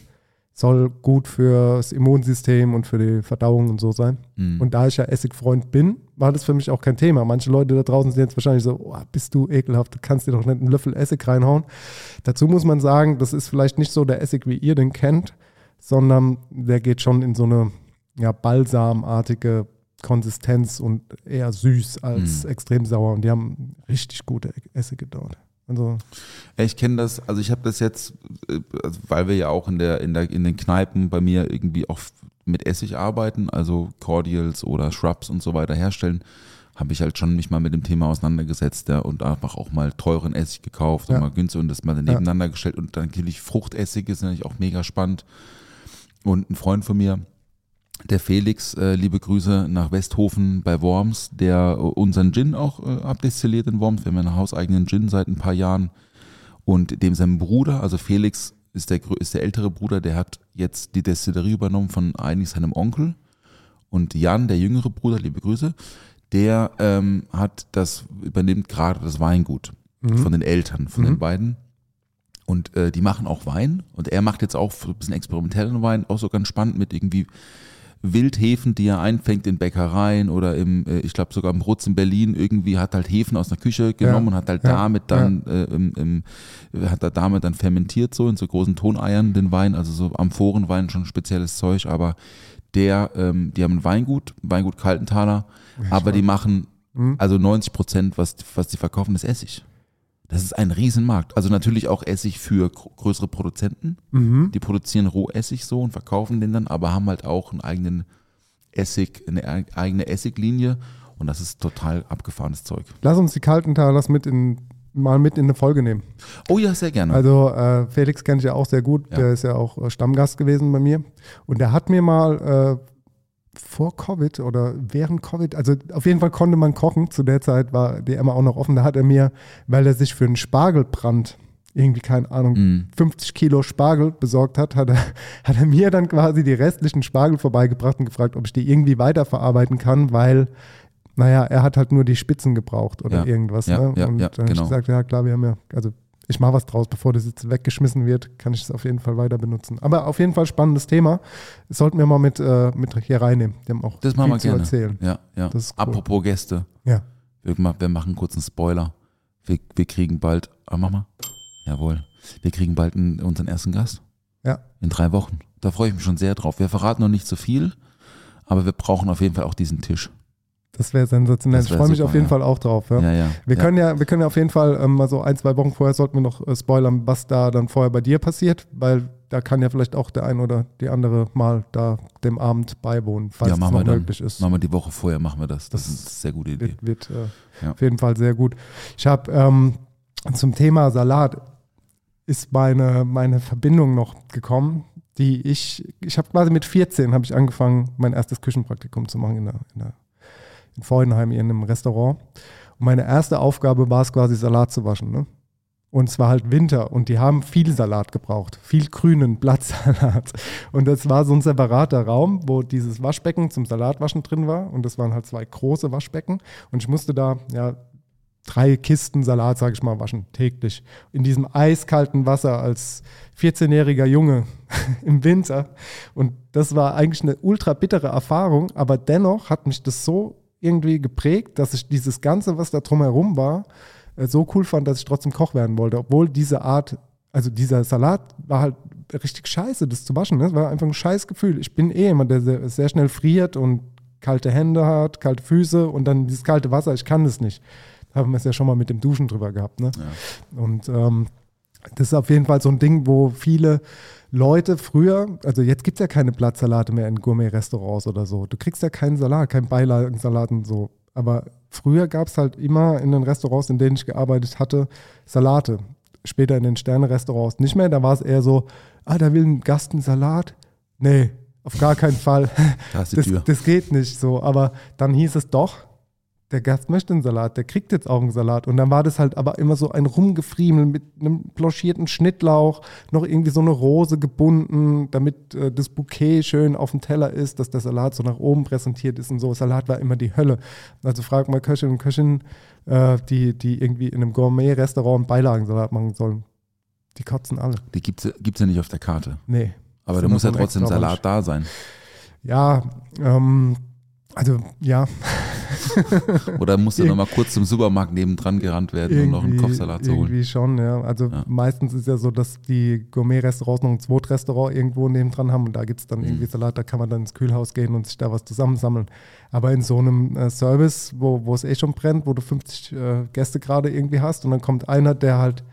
Speaker 6: Soll gut fürs Immunsystem und für die Verdauung und so sein.
Speaker 7: Hm.
Speaker 6: Und da ich ja Essigfreund bin, war das für mich auch kein Thema. Manche Leute da draußen sind jetzt wahrscheinlich so, oh, bist du ekelhaft, du kannst dir doch nicht einen Löffel Essig reinhauen. Dazu muss man sagen, das ist vielleicht nicht so der Essig, wie ihr den kennt, sondern der geht schon in so eine ja, balsamartige Konsistenz und eher süß als
Speaker 7: Mhm.
Speaker 6: extrem sauer. Und die haben richtig gute Essige dort. Also,
Speaker 7: Ja, ich kenne das, also ich habe das jetzt, äh, also weil wir ja auch in der, in der, in den Kneipen bei mir irgendwie auch mit Essig arbeiten, also Cordials oder Shrubs und so weiter herstellen, habe ich halt schon mich mal mit dem Thema auseinandergesetzt ja, und einfach auch mal teuren Essig gekauft
Speaker 6: Ja.
Speaker 7: und mal günstig und das mal nebeneinander gestellt und dann natürlich Fruchtessig ist natürlich auch mega spannend. Und ein Freund von mir, der Felix, äh, liebe Grüße nach Westhofen bei Worms, der äh, unseren Gin auch äh, abdestilliert in Worms. Wir haben einen hauseigenen Gin seit ein paar Jahren. Und dem sein Bruder, also Felix ist der, ist der ältere Bruder, der hat jetzt die Destillerie übernommen von eigentlich seinem Onkel. Und Jan, der jüngere Bruder, liebe Grüße, der ähm, hat das, übernimmt gerade das Weingut von den Eltern, von den beiden. Und äh, die machen auch Wein. Und er macht jetzt auch so ein bisschen experimentellen Wein, auch so ganz spannend mit irgendwie Wildhefen, die er einfängt in Bäckereien oder im, äh, ich glaube sogar im Rutz in Berlin, irgendwie hat halt Hefen aus einer Küche genommen und hat halt
Speaker 6: ja,
Speaker 7: damit dann, äh, im, im, hat er damit dann fermentiert so in so großen Toneiern den Wein, also so Amphorenwein, schon spezielles Zeug, aber der, ähm, die haben ein Weingut, Weingut Kaltenthaler, aber die machen,
Speaker 6: Mhm.
Speaker 7: also 90 Prozent, was, was die verkaufen, ist Essig. Das ist ein Riesenmarkt. Also natürlich auch Essig für gr- größere Produzenten.
Speaker 6: mhm.
Speaker 7: Die produzieren Rohessig so und verkaufen den dann, aber haben halt auch einen eigenen Essig, eine e- eigene Essiglinie und das ist total abgefahrenes Zeug.
Speaker 6: lass uns die Kaltentalers mit in, mal mit in eine Folge nehmen.
Speaker 7: Oh ja, sehr gerne.
Speaker 6: Also äh, Felix kenne ich ja auch sehr gut,
Speaker 7: Ja.
Speaker 6: der ist ja auch äh, Stammgast gewesen bei mir. Und der hat mir mal äh, vor Covid oder während Covid, also auf jeden Fall konnte man kochen. Zu der Zeit war die Emma auch noch offen. Da hat er mir, weil er sich für einen Spargelbrand irgendwie, keine Ahnung,
Speaker 7: Mm.
Speaker 6: 50 Kilo Spargel besorgt hat, hat er, hat er mir dann quasi die restlichen Spargel vorbeigebracht und gefragt, ob ich die irgendwie weiterverarbeiten kann, weil, naja, er hat halt nur die Spitzen gebraucht oder
Speaker 7: Ja,
Speaker 6: irgendwas.
Speaker 7: ja,
Speaker 6: ne?
Speaker 7: ja,
Speaker 6: und
Speaker 7: ja,
Speaker 6: dann habe ich
Speaker 7: genau.
Speaker 6: gesagt, ja klar, wir haben ja, also ich mache was draus, bevor das jetzt weggeschmissen wird, kann ich es auf jeden Fall weiter benutzen. Aber auf jeden Fall spannendes Thema. Das sollten wir mal mit, äh, mit hier reinnehmen. Die haben auch
Speaker 7: das machen
Speaker 6: viel
Speaker 7: wir
Speaker 6: zu
Speaker 7: gerne.
Speaker 6: erzählen.
Speaker 7: Ja, ja.
Speaker 6: Cool.
Speaker 7: Apropos Gäste,
Speaker 6: Ja.
Speaker 7: wir machen kurz einen Spoiler. Wir, wir kriegen bald, ah, mach mal. Jawohl. Wir kriegen bald einen, unseren ersten Gast.
Speaker 6: Ja.
Speaker 7: In drei Wochen. Da freue ich mich schon sehr drauf. Wir verraten noch nicht so viel, aber wir brauchen auf jeden Fall auch diesen Tisch.
Speaker 6: Das wäre sensationell.
Speaker 7: Das
Speaker 6: ich
Speaker 7: wär
Speaker 6: freue mich auf jeden
Speaker 7: ja.
Speaker 6: Fall auch drauf. Ja.
Speaker 7: Ja, ja.
Speaker 6: Wir. Können ja, wir können ja auf jeden Fall ähm, mal so ein, zwei Wochen vorher sollten wir noch äh, spoilern, was da dann vorher bei dir passiert, weil da kann ja vielleicht auch der ein oder die andere mal da dem Abend beiwohnen, falls
Speaker 7: ja,
Speaker 6: es noch
Speaker 7: wir dann.
Speaker 6: möglich ist.
Speaker 7: Machen wir die Woche vorher, machen wir das. Das,
Speaker 6: Das
Speaker 7: ist eine sehr gute Idee.
Speaker 6: wird, wird äh, auf jeden Fall sehr gut. Ich habe ähm, zum Thema Salat ist meine, meine Verbindung noch gekommen, die ich, ich habe quasi mit 14 habe ich angefangen, mein erstes Küchenpraktikum zu machen in, der, in, der, in Freudenheim, in einem Restaurant. Und meine erste Aufgabe war es quasi Salat zu waschen. Ne? Und es war halt Winter und die haben viel Salat gebraucht, viel grünen Blattsalat. Und das war so ein separater Raum, wo dieses Waschbecken zum Salatwaschen drin war. Und das waren halt zwei große Waschbecken. Und ich musste da ja drei Kisten Salat, sage ich mal, waschen, täglich. In diesem eiskalten Wasser als 14-jähriger Junge im Winter. Und das war eigentlich eine ultra bittere Erfahrung, aber dennoch hat mich das so irgendwie geprägt, dass ich dieses Ganze, was da drumherum war, äh, so cool fand, dass ich trotzdem Koch werden wollte. Obwohl diese Art, also dieser Salat war halt richtig scheiße, das zu waschen. Ne? Das war einfach ein scheiß Gefühl. Ich bin eh jemand, der sehr, sehr schnell friert und kalte Hände hat, kalte Füße und dann dieses kalte Wasser. Ich kann das nicht. Da haben wir es ja schon mal mit dem Duschen drüber gehabt. Ne? Ja. Und ähm, das ist auf jeden Fall so ein Ding, wo viele Leute früher, also jetzt gibt es ja keine Blattsalate mehr in Gourmet-Restaurants oder so. Du kriegst ja keinen Salat, keinen Beilagensalat und so. Aber früher gab es halt immer in den Restaurants, in denen ich gearbeitet hatte, Salate. Später in den Sterne-Restaurants nicht mehr. Da war es eher so, ah, da will ein Gast einen Salat. Nee, auf gar keinen Fall. Das, das, geht nicht so. Aber dann hieß es doch, der Gast möchte einen Salat, der kriegt jetzt auch einen Salat. Und dann war das halt aber immer so ein Rumgefriemel mit einem blochierten Schnittlauch, noch irgendwie so eine Rose gebunden, damit äh, das Bouquet schön auf dem Teller ist, dass der Salat so nach oben präsentiert ist und so. Salat war immer die Hölle. Also frag mal Köchinnen und Köchinnen, äh, die, die irgendwie in einem Gourmet-Restaurant einen Beilagensalat machen sollen. Die kotzen alle.
Speaker 7: Die gibt es ja nicht auf der Karte.
Speaker 6: Nee.
Speaker 7: Aber da muss ja trotzdem Salat da sein.
Speaker 6: Ja, ähm, also ja.
Speaker 7: Oder muss du nochmal kurz zum Supermarkt nebendran gerannt werden, um noch einen Kopfsalat zu holen?
Speaker 6: Irgendwie schon, ja. Also ja. meistens ist ja so, dass die Gourmet-Restaurants noch ein Zweitrestaurant irgendwo nebendran haben und da gibt es dann mhm. irgendwie Salat, da kann man dann ins Kühlhaus gehen und sich da was zusammensammeln. Aber in so einem äh, Service, wo, wo es eh schon brennt, wo du 50 äh, Gäste gerade irgendwie hast und dann kommt einer, der halt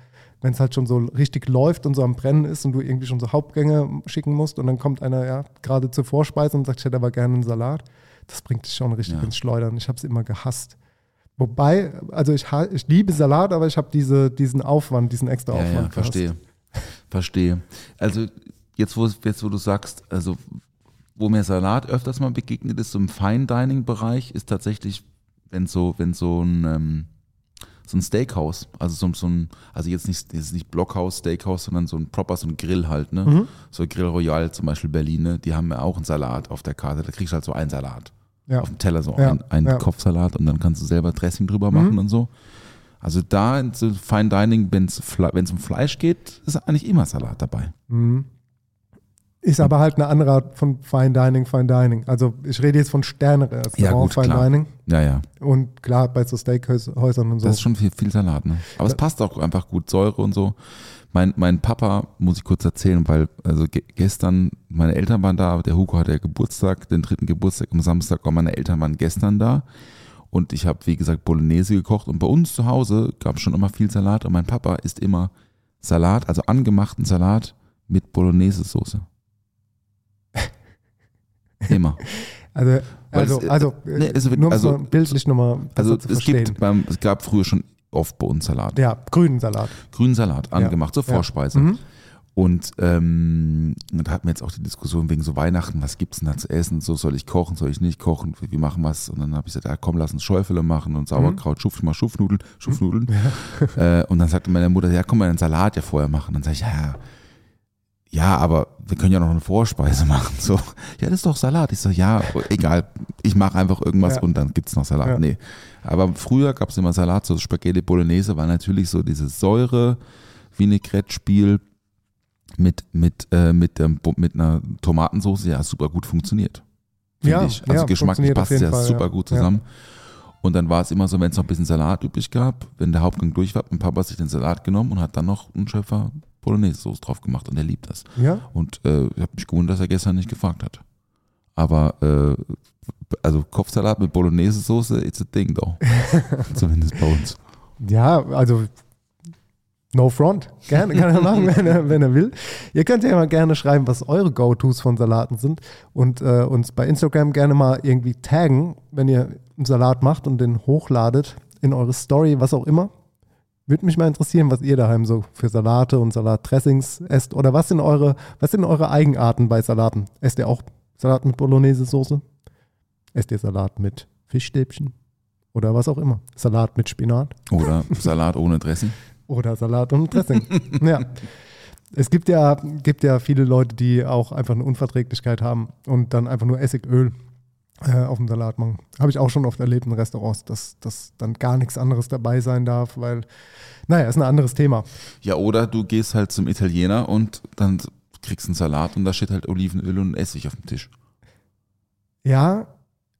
Speaker 6: wenn es halt schon so richtig läuft und so am Brennen ist und du irgendwie schon so Hauptgänge schicken musst und dann kommt einer ja gerade zur Vorspeise und sagt, ich hätte aber gerne einen Salat das bringt dich schon richtig ja. ins Schleudern. Ich habe es immer gehasst. Wobei, also ich, ich liebe Salat, aber ich habe diese, diesen Aufwand, diesen extra Aufwand. Ja, ja
Speaker 7: verstehe. Verstehe. Also jetzt wo, jetzt, wo du sagst, also wo mir Salat öfters mal begegnet ist, so im Fine-Dining-Bereich, ist tatsächlich, wenn so, wenn so ein, ähm, so ein Steakhouse, also so, so ein, also jetzt nicht, jetzt nicht Blockhaus, Steakhouse, sondern so ein proper, so ein Grill halt, ne? Mhm. So Grill Royal zum Beispiel Berlin, ne? Die haben ja auch einen Salat auf der Karte, da kriegst du halt so einen Salat ja. auf dem Teller so ja. ein, ja. Kopfsalat und dann kannst du selber Dressing drüber machen mhm. und so. Also da in so Fine Dining, wenn es um Fleisch geht, ist eigentlich immer Salat dabei.
Speaker 6: Mhm. Ist aber halt eine andere Art von Fine Dining, Fine Dining. Also ich rede jetzt von Sterne-Restaurant,
Speaker 7: ja, gut,
Speaker 6: Fine
Speaker 7: klar.
Speaker 6: Dining.
Speaker 7: Ja, ja.
Speaker 6: Und klar, bei so Steakhäusern und so.
Speaker 7: Das ist schon viel, viel Salat, ne? Aber es passt auch einfach gut, Säure und so. Mein, mein Papa, muss ich kurz erzählen, weil also gestern, meine Eltern waren da, der Hugo hatte ja Geburtstag, den dritten Geburtstag am Samstag, und meine Eltern waren gestern da. Und ich habe, wie gesagt, Bolognese gekocht. Und bei uns zu Hause gab es schon immer viel Salat. Und mein Papa isst immer Salat, also angemachten Salat mit Bolognese-Soße. Immer.
Speaker 6: Also, also, es, also, nee, es wird, nur also, bildlich nochmal
Speaker 7: Also es, gibt beim, es gab früher schon oft bei uns Salat.
Speaker 6: Ja, grünen Salat.
Speaker 7: Grünen Salat, angemacht, ja. zur Vorspeise. Ja. Mhm. Und ähm, da hatten wir jetzt auch die Diskussion wegen so Weihnachten, was gibt es denn da zu essen? So soll ich kochen, soll ich nicht kochen, wie machen wir es? Und dann habe ich gesagt, ja, komm, lass uns Schäufele machen und Sauerkraut, mhm. schupf mal Schupfnudeln, Schupfnudeln. Ja. Äh, und dann sagte meine Mutter, ja, komm mal einen Salat ja vorher machen. Dann sage ich, ja, ja, aber wir können ja noch eine Vorspeise machen. So, ja, das ist doch Salat. Ich so, ja, egal, ich mache einfach irgendwas ja. und dann gibt es noch Salat. Ja. Nee. Aber früher gab es immer Salat, so Spaghetti Bolognese war natürlich so dieses Säure, Vinaigrette-Spiel mit, mit, äh, mit, der, mit einer Tomatensauce, ja, super gut funktioniert.
Speaker 6: Ja,
Speaker 7: ich. Also
Speaker 6: ja,
Speaker 7: geschmacklich passt es ja
Speaker 6: Fall,
Speaker 7: super gut zusammen. Und dann war es immer so, wenn es noch ein bisschen Salat übrig gab, wenn der Hauptgang durch war, hat mein Papa sich den Salat genommen und hat dann noch einen Schöpfer Bolognese-Sauce drauf gemacht und er liebt das.
Speaker 6: Ja.
Speaker 7: Und äh, ich habe mich gewundert, dass er gestern nicht gefragt hat. Aber äh, also Kopfsalat mit Bolognese-Soße, it's a thing though. Zumindest bei uns.
Speaker 6: Ja, also No front. Gerne, kann er machen, wenn er, wenn er will. Ihr könnt ja mal gerne schreiben, was eure Go-Tos von Salaten sind und äh, uns bei Instagram gerne mal irgendwie taggen, wenn ihr einen Salat macht und den hochladet in eure Story, was auch immer. Würde mich mal interessieren, was ihr daheim so für Salate und Salatdressings esst. Oder was sind eure, was sind eure Eigenarten bei Salaten? Esst ihr auch Salat mit Bolognese-Soße? Esst ihr Salat mit Fischstäbchen? Oder was auch immer. Salat mit Spinat?
Speaker 7: Oder Salat ohne Dressing.
Speaker 6: Oder Salat und Dressing. ja. Es gibt ja, gibt ja viele Leute, die auch einfach eine Unverträglichkeit haben und dann einfach nur Essigöl äh, auf dem Salat machen. Habe ich auch schon oft erlebt in Restaurants, dass, dass dann gar nichts anderes dabei sein darf, weil, naja, ist ein anderes Thema.
Speaker 7: Ja, oder du gehst halt zum Italiener und dann kriegst einen Salat und da steht halt Olivenöl und Essig auf dem Tisch.
Speaker 6: Ja,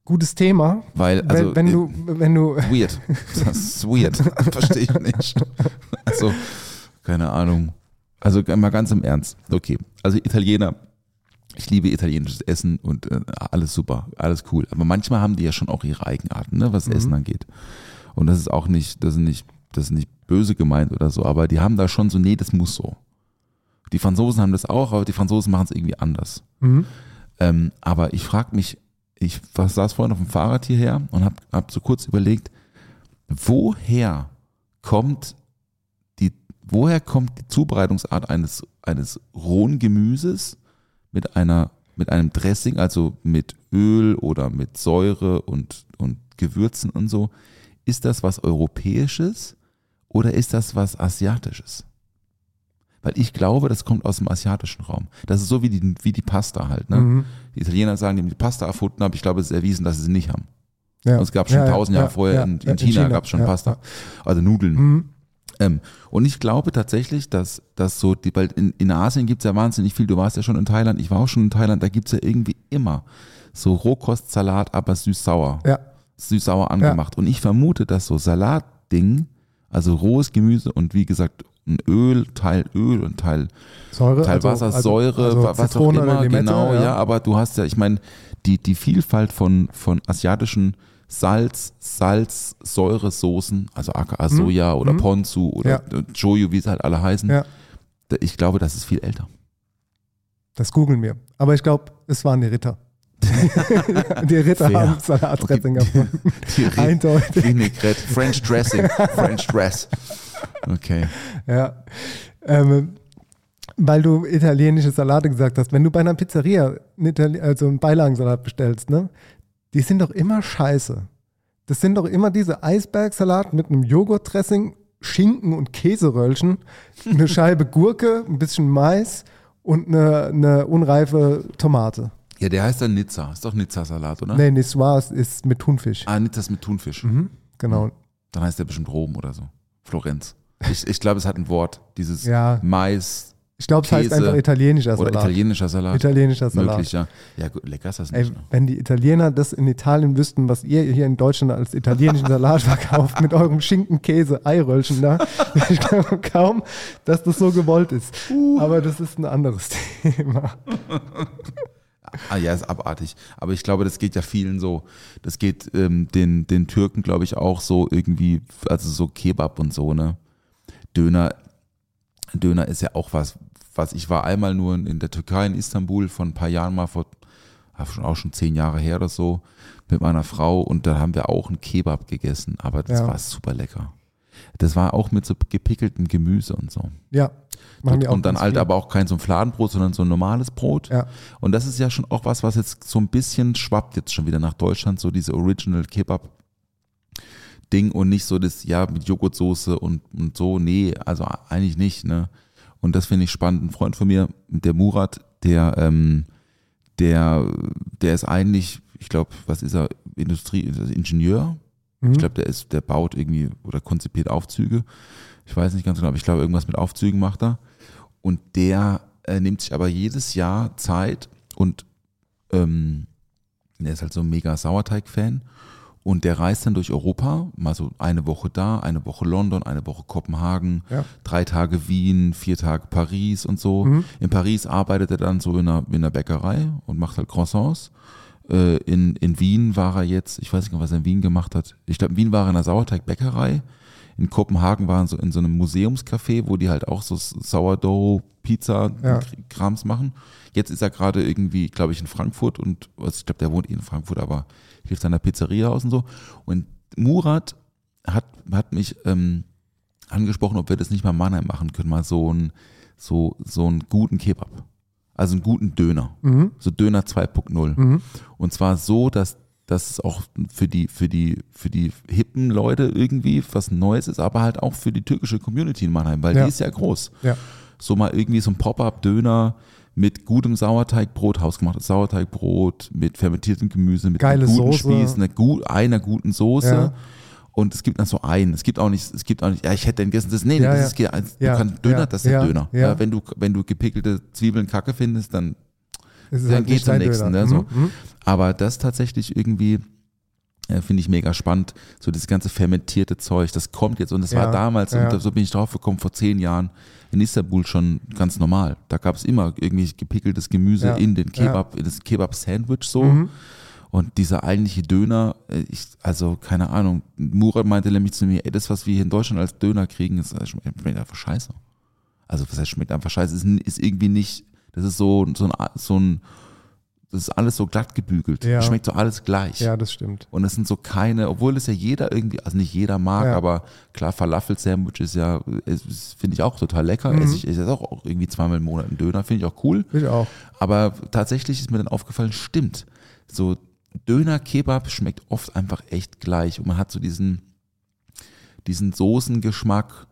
Speaker 6: gutes Thema.
Speaker 7: Weil,
Speaker 6: Wenn-
Speaker 7: also,
Speaker 6: wenn
Speaker 7: äh,
Speaker 6: du, wenn du,
Speaker 7: Weird. Das ist weird. Verstehe ich nicht. Also, keine Ahnung. Also mal ganz im Ernst. Okay. Also Italiener, ich liebe italienisches Essen und äh, alles super, alles cool. Aber manchmal haben die ja schon auch ihre Eigenarten, ne, was Essen angeht. Und das ist auch nicht, das ist nicht, das ist nicht böse gemeint oder so, aber die haben da schon so, nee, das muss so. Die Franzosen haben das auch, aber die Franzosen machen es irgendwie anders.
Speaker 6: Mhm.
Speaker 7: Ähm, aber ich frage mich, ich saß vorhin auf dem Fahrrad hierher und habe hab so kurz überlegt, woher kommt die, woher kommt die Zubereitungsart eines, eines rohen Gemüses mit einer, mit einem Dressing, also mit Öl oder mit Säure und, und Gewürzen und so? Ist das was Europäisches oder ist das was Asiatisches? Weil ich glaube, das kommt aus dem asiatischen Raum. Das ist so wie die, wie die Pasta halt. Ne?
Speaker 6: Mhm.
Speaker 7: Die Italiener sagen, die haben die Pasta erfunden, aber ich glaube, es ist erwiesen, dass sie sie nicht haben.
Speaker 6: ja.
Speaker 7: Und es gab schon
Speaker 6: Ja, ja,
Speaker 7: tausend Jahre
Speaker 6: ja,
Speaker 7: vorher
Speaker 6: ja,
Speaker 7: in, in China, gab es schon Pasta. Also Nudeln.
Speaker 6: Mhm.
Speaker 7: Ähm, und ich glaube tatsächlich, dass, dass so, die, weil in, in Asien gibt es ja wahnsinnig viel, du warst ja schon in Thailand, ich war auch schon in Thailand, da gibt es ja irgendwie immer so Rohkostsalat, aber süß-sauer.
Speaker 6: Ja,
Speaker 7: Süß-sauer angemacht. Und ich vermute, dass so Salatding, also rohes Gemüse und wie gesagt, ein Öl, Teil Öl und Teil
Speaker 6: Säure.
Speaker 7: Teil
Speaker 6: also-
Speaker 7: Wasser,
Speaker 6: also-
Speaker 7: Säure,
Speaker 6: also
Speaker 7: wa- was
Speaker 6: Zitrone
Speaker 7: auch immer,
Speaker 6: Limette,
Speaker 7: genau, ja. aber du hast ja, ich meine, die, die Vielfalt von, von asiatischen Salz, Salz, Säuresoßen, also aka Soja oder
Speaker 6: mhm.
Speaker 7: Ponzu oder
Speaker 6: Ja.
Speaker 7: Joyo, wie sie halt alle heißen,
Speaker 6: Ja.
Speaker 7: ich glaube, das ist viel älter.
Speaker 6: Das googeln wir. Aber ich glaube, es waren die Ritter. die Ritter
Speaker 7: Fair.
Speaker 6: haben Salatdressing erfunden.
Speaker 7: Die Re-
Speaker 6: Eindeutig.
Speaker 7: Vinaigrette, French Dressing, French Dress. Okay.
Speaker 6: Ja. Ähm, weil du italienische Salate gesagt hast, wenn du bei einer Pizzeria also einen Beilagensalat bestellst, ne, die sind doch immer scheiße. Das sind doch immer diese Eisbergsalat mit einem Joghurtdressing, Schinken und Käseröllchen, eine Scheibe Gurke, ein bisschen Mais und eine, eine unreife Tomate.
Speaker 7: Ja, der heißt dann Nizza. Ist doch Nizza-Salat, oder?
Speaker 6: Nee, Niçoise ist mit Thunfisch.
Speaker 7: Ah, Nizza ist mit Thunfisch.
Speaker 6: Mhm, genau.
Speaker 7: Dann heißt der bestimmt Rom oder so. Florenz. Ich, ich glaube, es hat ein Wort. Dieses
Speaker 6: Ja.
Speaker 7: Mais
Speaker 6: Ich glaube, es heißt einfach italienischer
Speaker 7: oder
Speaker 6: Salat.
Speaker 7: italienischer Salat.
Speaker 6: Italienischer Salat.
Speaker 7: Möglich, ja. Ja, gut, lecker ist das
Speaker 6: Ey,
Speaker 7: nicht. Ne?
Speaker 6: wenn die Italiener das in Italien wüssten, was ihr hier in Deutschland als italienischen Salat verkauft, mit eurem Schinken, Käse, Eiröllchen da, ich glaube kaum, dass das so gewollt ist. Aber das ist ein anderes Thema.
Speaker 7: Ah ja, ist abartig. Aber ich glaube, das geht ja vielen so. Das geht ähm, den, den Türken, glaube ich, auch so irgendwie, also so Kebab und so, ne? Döner, Döner ist ja auch was, was ich war einmal nur in der Türkei, in Istanbul, vor ein paar Jahren mal, vor schon auch schon zehn Jahre her oder so, mit meiner Frau und da haben wir auch einen Kebab gegessen, aber das
Speaker 6: Ja.
Speaker 7: war super lecker. Das war auch mit so gepickeltem Gemüse und so.
Speaker 6: Ja, auch
Speaker 7: und dann halt
Speaker 6: viel.
Speaker 7: aber auch kein so ein Fladenbrot, sondern so ein normales Brot.
Speaker 6: Ja.
Speaker 7: Und das ist ja schon auch was, was jetzt so ein bisschen schwappt jetzt schon wieder nach Deutschland, so diese Original Kebab Ding und nicht so das, ja, mit Joghurtsoße und, und so, nee, also eigentlich nicht, ne. Und das finde ich spannend. Ein Freund von mir, der Murat, der, ähm, der, der ist eigentlich, ich glaube, was ist er, Industrie, also Ingenieur,
Speaker 6: Mhm.
Speaker 7: ich glaube, der ist, der baut irgendwie oder konzipiert Aufzüge. Ich weiß nicht ganz genau, aber ich glaube, irgendwas mit Aufzügen macht er. Und der äh, nimmt sich aber jedes Jahr Zeit und ähm, der ist halt so ein mega Sauerteig-Fan. Und der reist dann durch Europa, mal so eine Woche da, eine Woche London, eine Woche Kopenhagen,
Speaker 6: Ja.
Speaker 7: drei Tage Wien, vier Tage Paris und so.
Speaker 6: Mhm.
Speaker 7: In Paris arbeitet er dann so in einer, in einer Bäckerei und macht halt Croissants. Äh, in, in Wien war er jetzt, ich weiß nicht, mehr, was er in Wien gemacht hat. Ich glaube, in Wien war er in einer Sauerteigbäckerei. In Kopenhagen waren so in so einem Museumscafé, wo die halt auch so Sourdough, Pizza,
Speaker 6: Ja.
Speaker 7: Krams machen. Jetzt ist er gerade irgendwie, glaube ich, in Frankfurt und also ich glaube, der wohnt eh in Frankfurt, aber hilft seiner Pizzeria aus und so. Und Murat hat, hat mich ähm, angesprochen, ob wir das nicht mal in Mannheim machen können, mal so einen so, so einen guten Kebab. Also einen guten Döner.
Speaker 6: Mhm.
Speaker 7: So Döner 2.0. Und zwar so, dass dass es auch für die, für die, für die hippen Leute irgendwie was Neues ist, aber halt auch für die türkische Community in Mannheim, weil
Speaker 6: Ja.
Speaker 7: die ist ja groß.
Speaker 6: Ja.
Speaker 7: So mal irgendwie so ein Pop-Up-Döner mit gutem Sauerteigbrot, hausgemachtes Sauerteigbrot, mit fermentiertem Gemüse, mit
Speaker 6: Geile
Speaker 7: einem guten
Speaker 6: Soße.
Speaker 7: Spieß, einer, gu einer guten Soße.
Speaker 6: Ja.
Speaker 7: Und es gibt noch so einen. Es gibt auch nicht, es gibt auch nicht, ja, ich hätte denn gegessen, das, nee,
Speaker 6: Ja,
Speaker 7: das
Speaker 6: ja.
Speaker 7: ist, du
Speaker 6: Ja,
Speaker 7: kannst Döner, das ist
Speaker 6: ja,
Speaker 7: Döner. wenn du, wenn du gepickelte Zwiebeln kacke findest, dann
Speaker 6: Es
Speaker 7: dann
Speaker 6: halt
Speaker 7: geht's
Speaker 6: nicht
Speaker 7: am nächsten. Ne, so.
Speaker 6: Mhm. Mhm.
Speaker 7: Aber das tatsächlich irgendwie äh, finde ich mega spannend. So das ganze fermentierte Zeug, das kommt jetzt und das
Speaker 6: Ja,
Speaker 7: war damals,
Speaker 6: ja.
Speaker 7: und so bin ich drauf gekommen, vor zehn Jahren in Istanbul schon ganz normal. Da gab es immer irgendwie gepickeltes Gemüse
Speaker 6: Ja,
Speaker 7: in den. Kebab, in das Kebab-Sandwich so.
Speaker 6: Mhm.
Speaker 7: Und dieser eigentliche Döner, äh, ich, also keine Ahnung, Murat meinte nämlich zu mir, ey, das, was wir hier in Deutschland als Döner kriegen, ist, schmeckt schmeckt einfach scheiße. Also was heißt, schmeckt einfach scheiße, ist, ist irgendwie nicht, das ist so, so ein, so ein, das ist alles so glatt gebügelt.
Speaker 6: Ja.
Speaker 7: Schmeckt so alles gleich.
Speaker 6: Ja, das stimmt.
Speaker 7: Und es sind so keine, obwohl es ja jeder irgendwie, also nicht jeder mag,
Speaker 6: Ja.
Speaker 7: aber klar, Falafel-Sandwich ist ja, finde ich auch total lecker.
Speaker 6: Mhm.
Speaker 7: Esse ich esse auch, auch irgendwie zweimal im Monat einen Döner, finde ich auch cool.
Speaker 6: Ich auch.
Speaker 7: Aber tatsächlich ist mir dann aufgefallen, stimmt. So Döner, Kebab schmeckt oft einfach echt gleich. Und man hat so diesen, diesen Soßengeschmack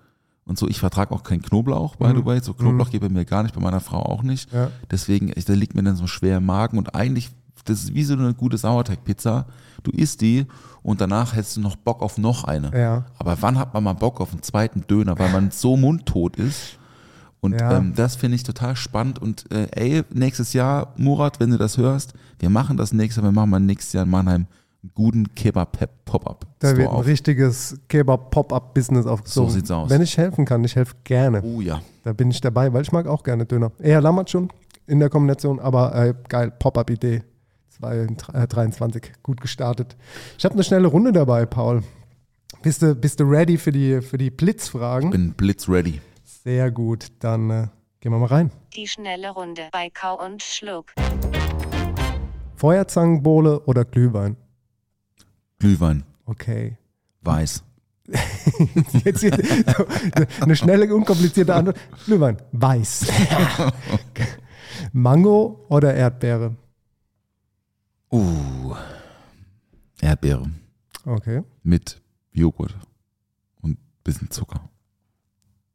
Speaker 7: und so. Ich vertrage auch keinen Knoblauch, by the way. So Knoblauch geht bei mir gar nicht, bei meiner Frau auch nicht.
Speaker 6: Ja.
Speaker 7: Deswegen, da liegt mir dann so schwer im Magen. Und eigentlich, das ist wie so eine gute Sauerteigpizza. Du isst die und danach hättest du noch Bock auf noch eine.
Speaker 6: Ja.
Speaker 7: Aber wann hat man mal Bock auf einen zweiten Döner, weil man so mundtot ist? Und
Speaker 6: Ja.
Speaker 7: ähm, das finde ich total spannend. Und äh, ey, nächstes Jahr, Murat, wenn du das hörst, wir machen das nächstes Jahr, wir machen mal nächstes Jahr in Mannheim guten Kebab-Pop-Up.
Speaker 6: Da wird ein
Speaker 7: auf.
Speaker 6: richtiges Kebab-Pop-Up-Business aufgezogen.
Speaker 7: So sieht's aus.
Speaker 6: Wenn ich helfen kann, ich helfe gerne.
Speaker 7: Oh ja.
Speaker 6: Da bin ich dabei, weil ich mag auch gerne Döner. Eher Lammertschun in der Kombination, aber äh, geil, Pop-Up-Idee. 2023, gut gestartet. Ich habe eine schnelle Runde dabei, Paul. Bist du, bist du ready für die, für die Blitzfragen?
Speaker 7: Bin blitzready.
Speaker 6: Sehr gut, dann äh, gehen wir mal rein.
Speaker 4: Die schnelle Runde bei Kau und Schluck.
Speaker 6: Feuerzangenbowle oder Glühwein?
Speaker 7: Glühwein,
Speaker 6: Okay.
Speaker 7: weiß.
Speaker 6: Jetzt hier, eine schnelle, unkomplizierte Antwort. Glühwein, weiß. Mango oder Erdbeere?
Speaker 7: Uh. Erdbeere
Speaker 6: Okay.
Speaker 7: mit Joghurt und bisschen Zucker.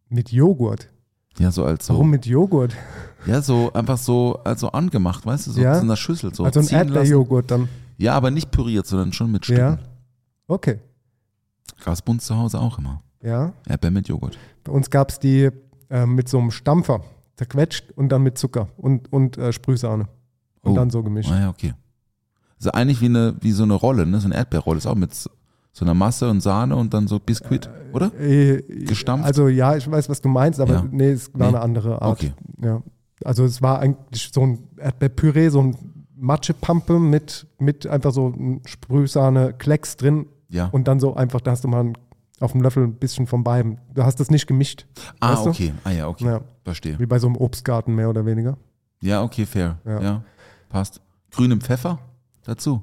Speaker 6: Mit Joghurt.
Speaker 7: Ja, so als so.
Speaker 6: Warum mit Joghurt?
Speaker 7: Ja, so einfach so, also angemacht, weißt du, so
Speaker 6: Ja?
Speaker 7: zu einer Schüssel. So
Speaker 6: also ein. Erdbeerjoghurt dann.
Speaker 7: Ja, aber nicht püriert, sondern schon mit Stücken.
Speaker 6: Ja. Okay.
Speaker 7: Gab's bei uns zu Hause auch immer.
Speaker 6: Ja.
Speaker 7: Erdbeer mit Joghurt.
Speaker 6: Bei uns gab es die äh, mit so einem Stampfer. Zerquetscht und dann mit Zucker und, und äh, Sprühsahne. Und
Speaker 7: Oh.
Speaker 6: dann so gemischt.
Speaker 7: Ah ja, okay. Also eigentlich wie, eine, wie so eine Rolle, ne? so eine Erdbeerrolle. Ist auch mit so einer Masse und Sahne und dann so Biskuit, oder?
Speaker 6: Äh,
Speaker 7: Gestampft?
Speaker 6: Also ja, ich weiß, was du meinst, aber
Speaker 7: Ja.
Speaker 6: nee, es war
Speaker 7: Nee.
Speaker 6: eine andere Art.
Speaker 7: Okay.
Speaker 6: Ja. Also es war eigentlich so ein Erdbeerpüree, so ein Matschepampe mit, mit einfach so Sprühsahne, Klecks drin
Speaker 7: Ja.
Speaker 6: und dann so einfach, da hast du mal ein, auf dem Löffel ein bisschen von beidem. Du hast das nicht gemischt.
Speaker 7: ah,
Speaker 6: weißt du?
Speaker 7: okay. Ah ja, okay.
Speaker 6: Ja.
Speaker 7: Verstehe.
Speaker 6: Wie bei so einem Obstgarten mehr oder weniger.
Speaker 7: Ja, okay, fair.
Speaker 6: Ja.
Speaker 7: Ja. Passt. Grünem Pfeffer dazu.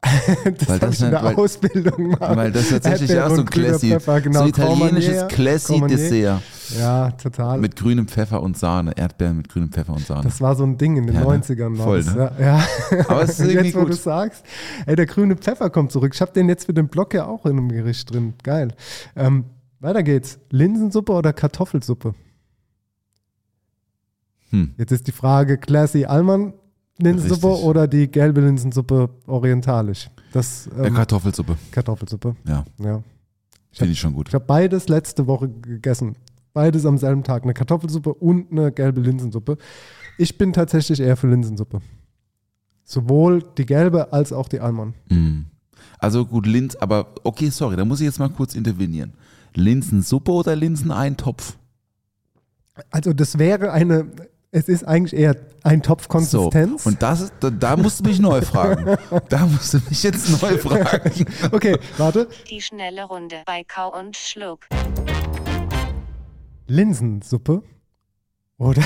Speaker 6: Das
Speaker 7: Weil das
Speaker 6: ich in der
Speaker 7: weil-
Speaker 6: Ausbildung mal.
Speaker 7: Weil das tatsächlich ja so ein Classy,
Speaker 6: Pfeffer, genau.
Speaker 7: so italienisches
Speaker 6: Cormanier,
Speaker 7: Classy
Speaker 6: Cormanier.
Speaker 7: Dessert.
Speaker 6: Ja, total.
Speaker 7: Mit grünem Pfeffer und Sahne. Erdbeeren mit grünem Pfeffer und Sahne.
Speaker 6: Das war so ein Ding in den
Speaker 7: Ja, ne?
Speaker 6: 90ern. War
Speaker 7: Voll, ne?
Speaker 6: ja.
Speaker 7: Aber es ist irgendwie
Speaker 6: jetzt, wo
Speaker 7: gut.
Speaker 6: du sagst, ey, der grüne Pfeffer kommt zurück. Ich habe den jetzt für den Block ja auch in einem Gericht drin. Geil. Ähm, weiter geht's. Linsensuppe oder Kartoffelsuppe?
Speaker 7: Hm.
Speaker 6: Jetzt ist die Frage, Classy Allmann Linsensuppe
Speaker 7: Richtig.
Speaker 6: oder die gelbe Linsensuppe orientalisch? Das ähm,
Speaker 7: Kartoffelsuppe.
Speaker 6: Kartoffelsuppe.
Speaker 7: Ja,
Speaker 6: Ja.
Speaker 7: finde ich schon gut.
Speaker 6: Ich habe beides letzte Woche gegessen. Beides am selben Tag. Eine Kartoffelsuppe und eine gelbe Linsensuppe. Ich bin tatsächlich eher für Linsensuppe. Sowohl die gelbe als auch die Almond.
Speaker 7: Mm. Also gut, Linz, aber okay, sorry, da muss ich jetzt mal kurz intervenieren. Linsensuppe oder Linseneintopf?
Speaker 6: Also das wäre eine, es ist eigentlich eher ein
Speaker 7: So,
Speaker 6: Topfkonsistenz.
Speaker 7: und das da, da musst du mich neu fragen. Da musst du mich jetzt neu fragen.
Speaker 6: okay, warte.
Speaker 4: Die schnelle Runde bei Kau und Schluck.
Speaker 6: Linsensuppe oder,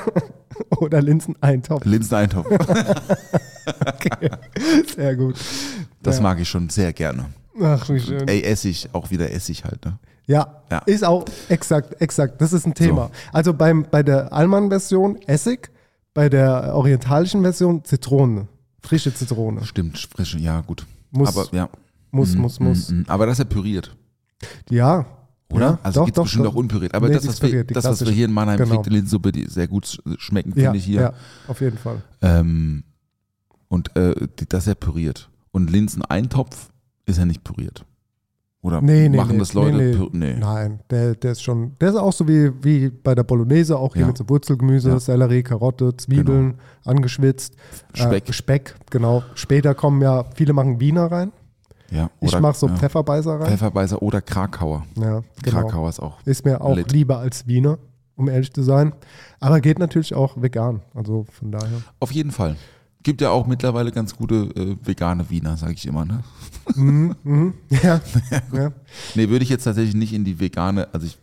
Speaker 6: oder Linseneintopf.
Speaker 7: Linseneintopf,
Speaker 6: Okay. Sehr gut.
Speaker 7: das
Speaker 6: Ja.
Speaker 7: mag ich schon sehr gerne.
Speaker 6: Ach, wie schön.
Speaker 7: Ey, Essig, auch wieder Essig halt, ne?
Speaker 6: Ja,
Speaker 7: Ja.
Speaker 6: ist auch exakt, exakt. Das ist ein Thema. Also beim, bei der Allmann-Version Essig, bei der orientalischen Version Zitrone. Frische Zitrone.
Speaker 7: Stimmt, frische, ja, gut.
Speaker 6: Muss,
Speaker 7: aber ja.
Speaker 6: muss,
Speaker 7: Mhm,
Speaker 6: muss, muss.
Speaker 7: mhm, mhm. Aber das ist ja püriert,
Speaker 6: Ja.
Speaker 7: Oder?
Speaker 6: Ja,
Speaker 7: also
Speaker 6: doch,
Speaker 7: gibt es
Speaker 6: doch,
Speaker 7: bestimmt
Speaker 6: doch.
Speaker 7: auch unpüriert. Aber
Speaker 6: Nee,
Speaker 7: das,
Speaker 6: die
Speaker 7: was
Speaker 6: ist
Speaker 7: wir,
Speaker 6: die
Speaker 7: das, was wir hier in Mannheim
Speaker 6: Genau.
Speaker 7: gefegte Linsensuppe, die sehr gut sch- schmecken,
Speaker 6: Ja,
Speaker 7: finde ich hier.
Speaker 6: ja, auf jeden Fall.
Speaker 7: Ähm, und äh, die, das ist ja püriert. Und Linseneintopf ist ja nicht püriert. Oder
Speaker 6: Nee, nee,
Speaker 7: machen
Speaker 6: nee,
Speaker 7: das Leute?
Speaker 6: nee, nee. Nein, der, der ist schon, der ist auch so wie, wie bei der Bolognese, auch hier
Speaker 7: Ja.
Speaker 6: mit so Wurzelgemüse,
Speaker 7: Ja. Genau.
Speaker 6: Sellerie, Karotte, Zwiebeln, angeschwitzt.
Speaker 7: Speck.
Speaker 6: Äh, Speck, genau. Später kommen ja, viele machen Wiener rein.
Speaker 7: Ja,
Speaker 6: Ich
Speaker 7: oder-
Speaker 6: mache so
Speaker 7: ja.
Speaker 6: Pfefferbeißer rein.
Speaker 7: Pfefferbeißer oder Krakauer.
Speaker 6: Ja, genau.
Speaker 7: Krakauer ist auch.
Speaker 6: Ist mir auch
Speaker 7: Lit.
Speaker 6: lieber als Wiener, um ehrlich zu sein. Aber geht natürlich auch vegan. Also von daher.
Speaker 7: Auf jeden Fall. Gibt ja auch mittlerweile ganz gute äh, vegane Wiener, sage ich immer. Ne?
Speaker 6: Mhm, mhm. Ja, ja.
Speaker 7: Nee, würde ich jetzt tatsächlich nicht in die vegane, also ich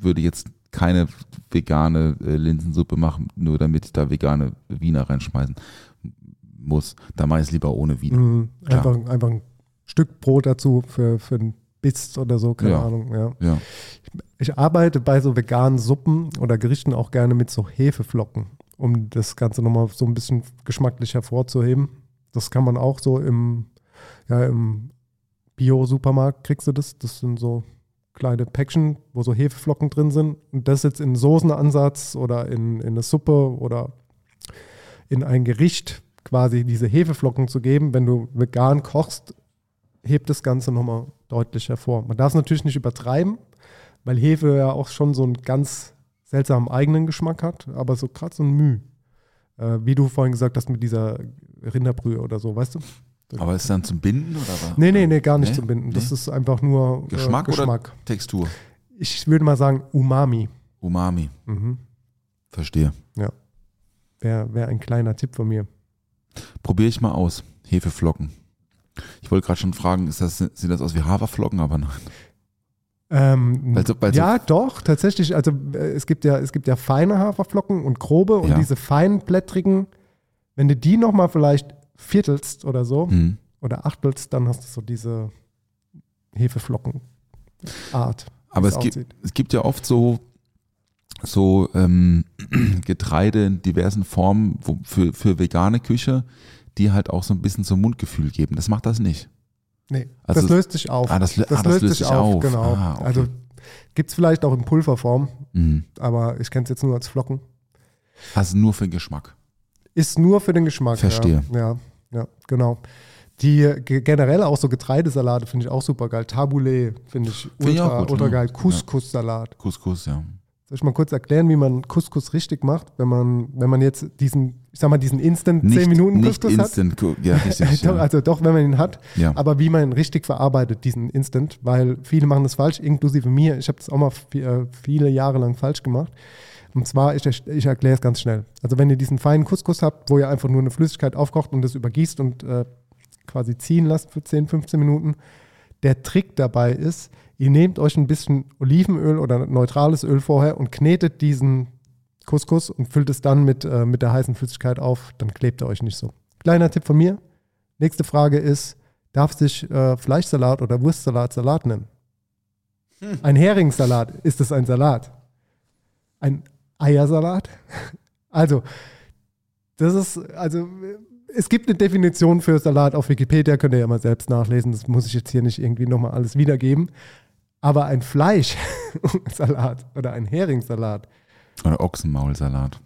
Speaker 7: würde jetzt keine vegane äh, Linsensuppe machen, nur damit ich da vegane Wiener reinschmeißen muss. Da mache ich es lieber ohne Wiener.
Speaker 6: Mhm. Einfach, einfach ein Stück Brot dazu für, für ein Biss oder so, keine
Speaker 7: Ja.
Speaker 6: Ahnung. Ja.
Speaker 7: Ja.
Speaker 6: Ich arbeite bei so veganen Suppen oder Gerichten auch gerne mit so Hefeflocken, um das Ganze nochmal so ein bisschen geschmacklich hervorzuheben. Das kann man auch so im, ja, im Bio-Supermarkt kriegst du das. Das sind so kleine Päckchen, wo so Hefeflocken drin sind. Und das jetzt in Soßenansatz oder in, in eine Suppe oder in ein Gericht quasi diese Hefeflocken zu geben, wenn du vegan kochst, hebt das Ganze nochmal deutlich hervor. Man darf es natürlich nicht übertreiben, weil Hefe ja auch schon so einen ganz seltsamen eigenen Geschmack hat, aber so gerade so ein Müh. Äh, wie du vorhin gesagt hast mit dieser Rinderbrühe oder so, weißt du?
Speaker 7: Aber ist es dann zum Binden oder was?
Speaker 6: Nee, nee, nee, gar nicht
Speaker 7: Nee?
Speaker 6: zum Binden. Das
Speaker 7: Nee?
Speaker 6: ist einfach nur äh,
Speaker 7: Geschmack,
Speaker 6: Geschmack.
Speaker 7: oder Textur?
Speaker 6: Ich würde mal sagen Umami.
Speaker 7: Umami.
Speaker 6: Mhm.
Speaker 7: Verstehe.
Speaker 6: Wäre wär ein kleiner Tipp von mir.
Speaker 7: Probiere ich mal aus. Hefeflocken. Ich wollte gerade schon fragen, ist das, sieht das aus wie Haferflocken, aber nein.
Speaker 6: Ähm,
Speaker 7: Weil so- weil so-
Speaker 6: ja, doch, tatsächlich. Also äh, es gibt ja, es gibt ja feine Haferflocken und grobe und
Speaker 7: Ja.
Speaker 6: diese feinblättrigen, wenn du die nochmal vielleicht viertelst oder so
Speaker 7: Hm.
Speaker 6: oder achtelst, dann hast du so diese Hefeflocken-Art.
Speaker 7: Aber es gibt, es gibt ja oft so, so ähm, Getreide in diversen Formen wo, für, für vegane Küche, die halt auch so ein bisschen so Mundgefühl geben. Das macht das nicht.
Speaker 6: Nee,
Speaker 7: Also-
Speaker 6: das löst sich auf.
Speaker 7: Ah, das lö- ah, das löst sich auf.
Speaker 6: Genau.
Speaker 7: Ah, okay.
Speaker 6: Also gibt es vielleicht auch in Pulverform,
Speaker 7: Mhm.
Speaker 6: aber ich kenne es jetzt nur als Flocken.
Speaker 7: Also nur für den Geschmack.
Speaker 6: Ist nur für den Geschmack.
Speaker 7: Verstehe.
Speaker 6: Ja, ja, ja genau. Die ge- generell auch so Getreidesalate finde ich auch super geil. Tabbouleh finde ich
Speaker 7: ich
Speaker 6: ultra,
Speaker 7: auch gut,
Speaker 6: ultra
Speaker 7: ja.
Speaker 6: geil. Couscous-Salat.
Speaker 7: Couscous, ja.
Speaker 6: Soll ich mal kurz erklären, wie man Couscous richtig macht, wenn man, wenn man jetzt diesen, ich sag mal, diesen Instant 10 Minuten
Speaker 7: nicht
Speaker 6: Couscous hat?
Speaker 7: instant, Cu- ja, richtig. Ja.
Speaker 6: Also doch, wenn man ihn hat,
Speaker 7: Ja.
Speaker 6: aber wie man ihn richtig verarbeitet, diesen Instant, weil viele machen das falsch, inklusive mir. Ich habe das auch mal äh, viele Jahre lang falsch gemacht. Und zwar, ich, ich erkläre es ganz schnell. Also wenn ihr diesen feinen Couscous habt, wo ihr einfach nur eine Flüssigkeit aufkocht und das übergießt und äh, quasi ziehen lasst für 10, 15 Minuten, der Trick dabei ist, ihr nehmt euch ein bisschen Olivenöl oder neutrales Öl vorher und knetet diesen Couscous und füllt es dann mit, äh, mit der heißen Flüssigkeit auf, dann klebt er euch nicht so. Kleiner Tipp von mir. Nächste Frage ist, darf sich äh, Fleischsalat oder Wurstsalat Salat nennen? Ein Heringssalat, ist es ein Salat? Ein Eiersalat? Also, das ist, also, es gibt eine Definition für Salat auf Wikipedia, könnt ihr ja mal selbst nachlesen, das muss ich jetzt hier nicht irgendwie nochmal alles wiedergeben. Aber ein Fleischsalat oder ein Heringssalat,
Speaker 7: Oder Ochsenmaulsalat.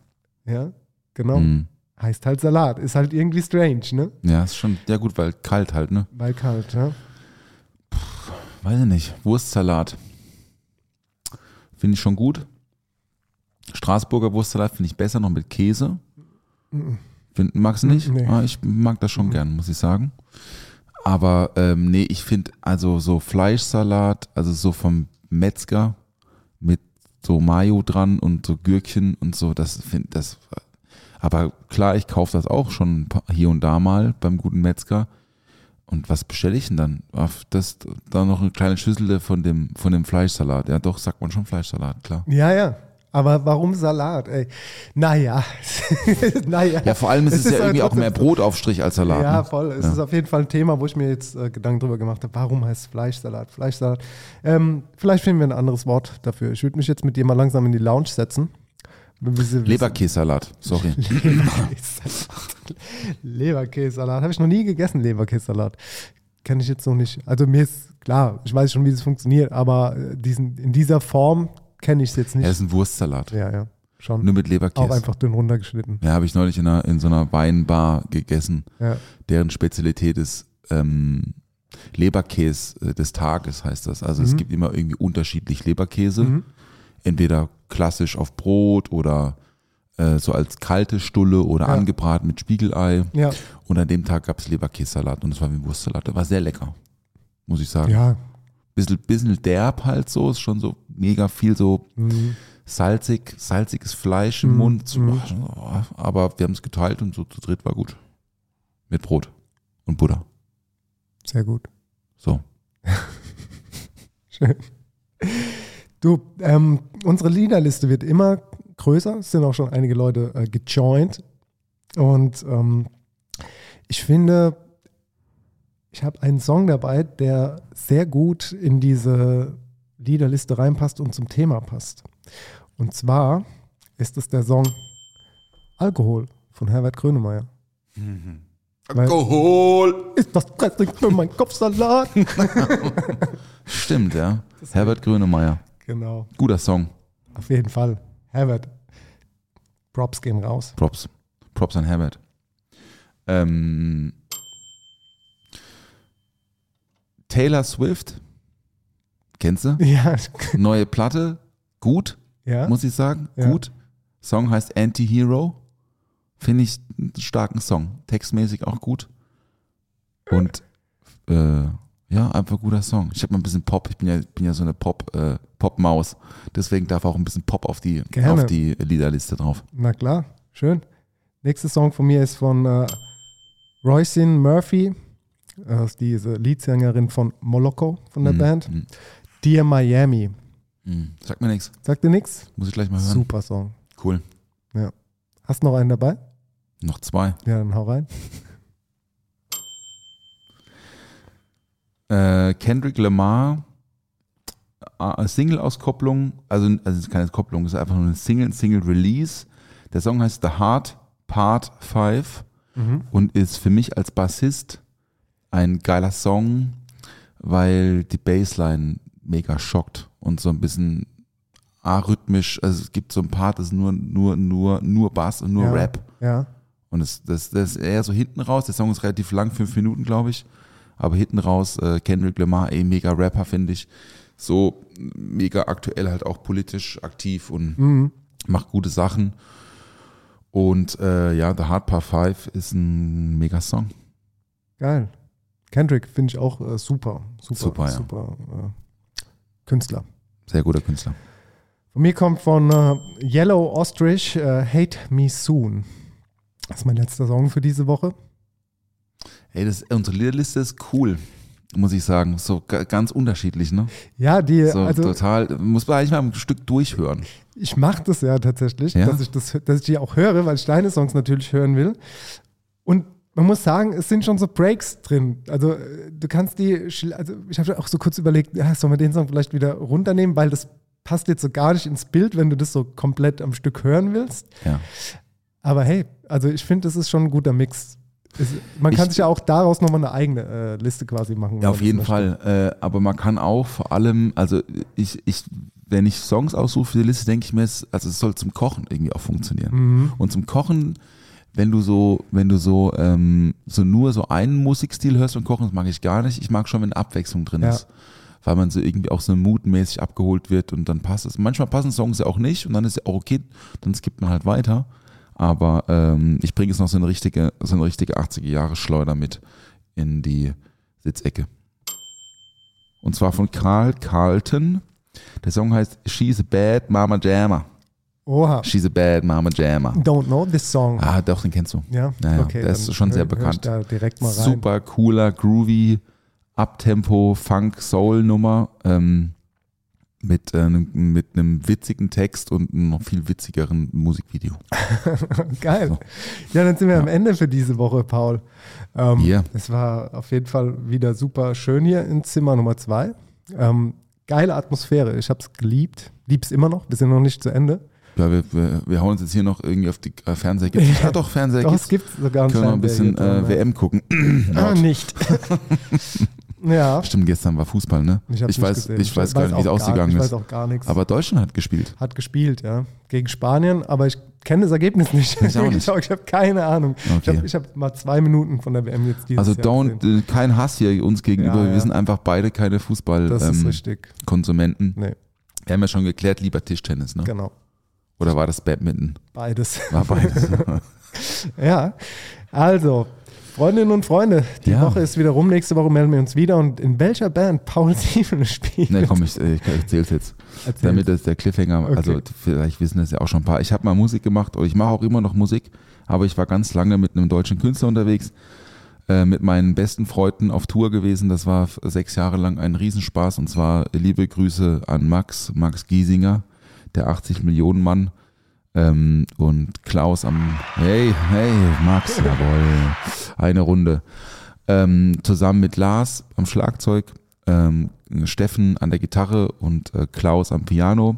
Speaker 6: ja, genau,
Speaker 7: Mhm.
Speaker 6: heißt halt Salat. Ist halt irgendwie strange, ne?
Speaker 7: Ja, ist schon, ja gut, weil kalt halt, ne?
Speaker 6: Weil kalt, ja.
Speaker 7: Weiß ich nicht. Wurstsalat. Finde ich schon gut. Straßburger Wurstsalat finde ich besser, noch mit Käse. Find, magst du nicht?
Speaker 6: Nee.
Speaker 7: Ah, ich mag das schon gern, muss ich sagen. Aber ähm, nee, ich finde also so Fleischsalat, also so vom Metzger mit so Mayo dran und so Gürkchen und so, das finde das. Aber klar, ich kaufe das auch schon hier und da mal beim guten Metzger. Und was bestelle ich denn dann? Das, da noch eine kleine Schüssel von dem, von dem Fleischsalat. Ja, doch, sagt man schon Fleischsalat, klar.
Speaker 6: Ja, ja. Aber warum Salat, ey? Naja. naja.
Speaker 7: Ja, vor allem ist es, ja
Speaker 6: halt
Speaker 7: irgendwie auch mehr Brotaufstrich als Salat.
Speaker 6: Ja,
Speaker 7: ne?
Speaker 6: voll. Es
Speaker 7: Ja.
Speaker 6: ist auf jeden Fall ein Thema, wo ich mir jetzt äh, Gedanken drüber gemacht habe. Warum heißt es Fleischsalat? Fleischsalat. Ähm, vielleicht finden wir ein anderes Wort dafür. Ich würde mich jetzt mit dir mal langsam in die Lounge setzen.
Speaker 7: Leberkässalat, sorry.
Speaker 6: Leberkässalat. Leberkässalat. Habe ich noch nie gegessen, Leberkässalat. Kann ich jetzt noch nicht. Also mir ist klar, ich weiß schon, wie es funktioniert, aber äh, diesen, in dieser Form kenne ich es jetzt
Speaker 7: Ja,
Speaker 6: nicht.
Speaker 7: ist ein Wurstsalat.
Speaker 6: Ja, ja. Schon.
Speaker 7: Nur mit Leberkäse.
Speaker 6: Auch einfach dünn runtergeschnitten.
Speaker 7: Ja, habe ich neulich in, einer, in so einer Weinbar gegessen.
Speaker 6: Ja.
Speaker 7: Deren Spezialität ist ähm, Leberkäse äh, des Tages, heißt das. Also es
Speaker 6: Mhm.
Speaker 7: gibt immer irgendwie unterschiedlich Leberkäse.
Speaker 6: Mhm.
Speaker 7: Entweder klassisch auf Brot oder äh, so als kalte Stulle oder
Speaker 6: Ja.
Speaker 7: angebraten mit Spiegelei.
Speaker 6: Ja.
Speaker 7: Und an dem Tag gab es Leberkässalat und es war wie ein Wurstsalat. Der war sehr lecker, muss ich sagen.
Speaker 6: Ja.
Speaker 7: Bisschen, bisschen derb halt so, ist schon so mega viel so
Speaker 6: Mhm.
Speaker 7: salzig, salziges Fleisch im
Speaker 6: Mhm.
Speaker 7: Mund. So,
Speaker 6: Mhm.
Speaker 7: oh, Aber wir haben es geteilt und so zu dritt war gut. Mit Brot und Butter.
Speaker 6: Sehr gut.
Speaker 7: So.
Speaker 6: Schön. Du, ähm, unsere Liederliste wird immer größer. Es sind auch schon einige Leute äh, gejoint. Und ähm, ich finde, ich habe einen Song dabei, der sehr gut in diese Liederliste reinpasst und zum Thema passt. Und zwar ist es der Song Alkohol von Herbert Grönemeyer. Weil-
Speaker 7: Alkohol!
Speaker 6: Ist das Dressing für meinen Kopfsalat?
Speaker 7: Stimmt, ja. Herbert Grönemeyer.
Speaker 6: genau,
Speaker 7: Guter Song.
Speaker 6: auf jeden Fall. Herbert, Props gehen raus.
Speaker 7: Props. Props an Herbert. Ähm, Taylor Swift. Kennst du?
Speaker 6: Ja,
Speaker 7: Neue Platte. Gut,
Speaker 6: ja.
Speaker 7: muss ich sagen.
Speaker 6: Ja.
Speaker 7: Gut. Song heißt Anti-Hero. Finde ich einen starken Song. Textmäßig auch gut. Und äh, ja, einfach guter Song. Ich habe mal ein bisschen Pop. Ich bin ja, bin ja so eine Pop, äh, Pop-Maus. Deswegen darf auch ein bisschen Pop auf die,
Speaker 6: Gerne.
Speaker 7: auf die Liederliste drauf.
Speaker 6: Na klar, schön. Nächster Song von mir ist von äh, Roisin Murphy. Das ist diese Leadsängerin von Moloko von der
Speaker 7: Mhm,
Speaker 6: Band.
Speaker 7: mhm,
Speaker 6: Dear Miami.
Speaker 7: mhm. Sagt mir nichts.
Speaker 6: Sagt dir nichts?
Speaker 7: Muss ich gleich mal hören.
Speaker 6: Super Song.
Speaker 7: Cool.
Speaker 6: Hast du noch einen dabei?
Speaker 7: Noch zwei.
Speaker 6: Ja, dann hau rein.
Speaker 7: Äh, Kendrick Lamar, äh, Single-Auskopplung, also, also es ist keine Kopplung, es ist einfach nur ein Single, Single-Release. Der Song heißt The Heart Part 5
Speaker 6: Mhm.
Speaker 7: und ist für mich als Bassist ein geiler Song, weil die Bassline mega schockt und so ein bisschen arrhythmisch, also es gibt so ein Part, das ist nur, nur, nur, nur Bass und nur
Speaker 6: ja.
Speaker 7: Rap.
Speaker 6: Ja.
Speaker 7: Und das, das, das ist eher so hinten raus. Der Song ist relativ lang, fünf Minuten, glaube ich. Aber hinten raus, äh, Kendrick Lamar, ey, mega Rapper, finde ich. So mega aktuell halt auch politisch aktiv und
Speaker 6: Mhm.
Speaker 7: macht gute Sachen. Und äh, ja, The Hard Part 5 ist ein mega Song.
Speaker 6: Geil. Kendrick finde ich auch äh, super. Super,
Speaker 7: Super, ja.
Speaker 6: super äh, Künstler.
Speaker 7: Sehr guter Künstler.
Speaker 6: Von mir kommt von äh, Yellow Ostrich äh, Hate Me Soon. Das ist mein letzter Song für diese Woche.
Speaker 7: Ey, das, unsere Liederliste ist cool, muss ich sagen. So ga- ganz unterschiedlich, ne?
Speaker 6: Ja, die,
Speaker 7: So
Speaker 6: also
Speaker 7: total, muss man eigentlich mal ein Stück durchhören.
Speaker 6: ich mache das ja tatsächlich,
Speaker 7: Ja?
Speaker 6: Dass, ich das, dass ich die auch höre, weil ich deine Songs natürlich hören will. Und man muss sagen, es sind schon so Breaks drin. Also äh, du kannst die, also ich habe auch so kurz überlegt, ja, sollen wir den Song vielleicht wieder runternehmen, weil das passt jetzt so gar nicht ins Bild, wenn du das so komplett am Stück hören willst.
Speaker 7: Ja.
Speaker 6: Aber hey, also ich finde, das ist schon ein guter Mix. Es, man kann
Speaker 7: Ich-
Speaker 6: sich ja auch daraus nochmal eine eigene äh, Liste quasi machen.
Speaker 7: Ja, auf jeden. Fall. Äh, aber man kann auch vor allem, also ich, ich, wenn ich Songs aussuche für die Liste, denke ich mir, es, also es soll zum Kochen irgendwie auch funktionieren.
Speaker 6: Mhm.
Speaker 7: Und zum Kochen, wenn du so, wenn du so, ähm, so nur so einen Musikstil hörst beim Kochen, das mag ich gar nicht. Ich mag schon, wenn Abwechslung drin
Speaker 6: Ja.
Speaker 7: ist. Weil man so irgendwie auch so moodmäßig abgeholt wird und dann passt es. Manchmal passen Songs ja auch nicht und dann ist ja auch okay, dann skippt man halt weiter. Aber ähm, ich bringe jetzt noch so eine richtige, so eine richtige 80er-Jahre-Schleuder mit in die Sitzecke. Und zwar von Carl Carlton. Der Song heißt She's a Bad Mama Jammer.
Speaker 6: Oha.
Speaker 7: She's a Bad Mama Jammer.
Speaker 6: Don't know this song.
Speaker 7: Ah, doch, den kennst du.
Speaker 6: Ja,
Speaker 7: Naja,
Speaker 6: okay.
Speaker 7: der ist schon sehr
Speaker 6: hör-
Speaker 7: bekannt.
Speaker 6: Da direkt mal rein.
Speaker 7: Super cooler, groovy, Uptempo, Funk, Soul Nummer. Ähm, mit, äh, einem- mit einem witzigen Text und einem noch viel witzigeren Musikvideo.
Speaker 6: Geil. Ja, dann sind wir am Ende für diese Woche, Paul. Ähm,
Speaker 7: Ja.
Speaker 6: Es war auf jeden Fall wieder super schön hier in Zimmer Nummer zwei. Ähm, geile Atmosphäre. Ich habe es geliebt. Lieb's immer noch. Wir sind noch nicht zu Ende.
Speaker 7: Ja, wir, wir, wir hauen uns jetzt hier noch irgendwie auf die äh, Fernseher. Gibt's, ja, doch, Fernseher
Speaker 6: Doch,
Speaker 7: gibt's.
Speaker 6: es gibt sogar einen
Speaker 7: Können wir noch ein bisschen äh, WM gucken.
Speaker 6: ja. Ah, nicht. ja.
Speaker 7: Stimmt, gestern war Fußball, ne?
Speaker 6: Ich,
Speaker 7: Ich weiß,
Speaker 6: gesehen.
Speaker 7: ich weiß gar nicht, wie es ausgegangen
Speaker 6: Ich
Speaker 7: ist.
Speaker 6: weiß auch gar nichts.
Speaker 7: Aber Deutschland hat gespielt.
Speaker 6: Hat gespielt, ja. Gegen Spanien, aber ich kenne das Ergebnis nicht.
Speaker 7: Ich auch nicht.
Speaker 6: Ich habe keine Ahnung. Ich
Speaker 7: Okay.
Speaker 6: habe ich hab mal zwei Minuten von der WM jetzt dieses
Speaker 7: Also don't,
Speaker 6: gesehen.
Speaker 7: äh, kein Hass hier uns gegenüber.
Speaker 6: Ja, ja.
Speaker 7: Wir sind einfach beide keine Fußball-Konsumenten.
Speaker 6: richtig. Nee,
Speaker 7: Wir haben ja schon geklärt, lieber Tischtennis, ne?
Speaker 6: genau.
Speaker 7: Oder war das Badminton?
Speaker 6: Beides.
Speaker 7: War beides.
Speaker 6: Ja, also, Freundinnen und Freunde, die
Speaker 7: Ja.
Speaker 6: Woche ist wieder rum. Nächste Woche melden wir uns wieder. Und in welcher Band Paul Sieben spielt?
Speaker 7: ne, komm, ich, ich erzähl's jetzt.
Speaker 6: Erzähl's.
Speaker 7: Damit ist der Cliffhanger,
Speaker 6: Okay.
Speaker 7: also vielleicht wissen das ja auch schon ein paar. Ich habe mal Musik gemacht oder ich mache auch immer noch Musik, aber ich war ganz lange mit einem deutschen Künstler unterwegs, äh, mit meinen besten Freunden auf Tour gewesen. Das war sechs Jahre lang ein Riesenspaß und zwar liebe Grüße an Max, Max Giesinger, der 80 Millionen Mann. Ähm, und Klaus am, hey, hey, Max, jawohl, eine Runde. Ähm, zusammen mit Lars am Schlagzeug, ähm, Steffen an der Gitarre und äh, Klaus am Piano.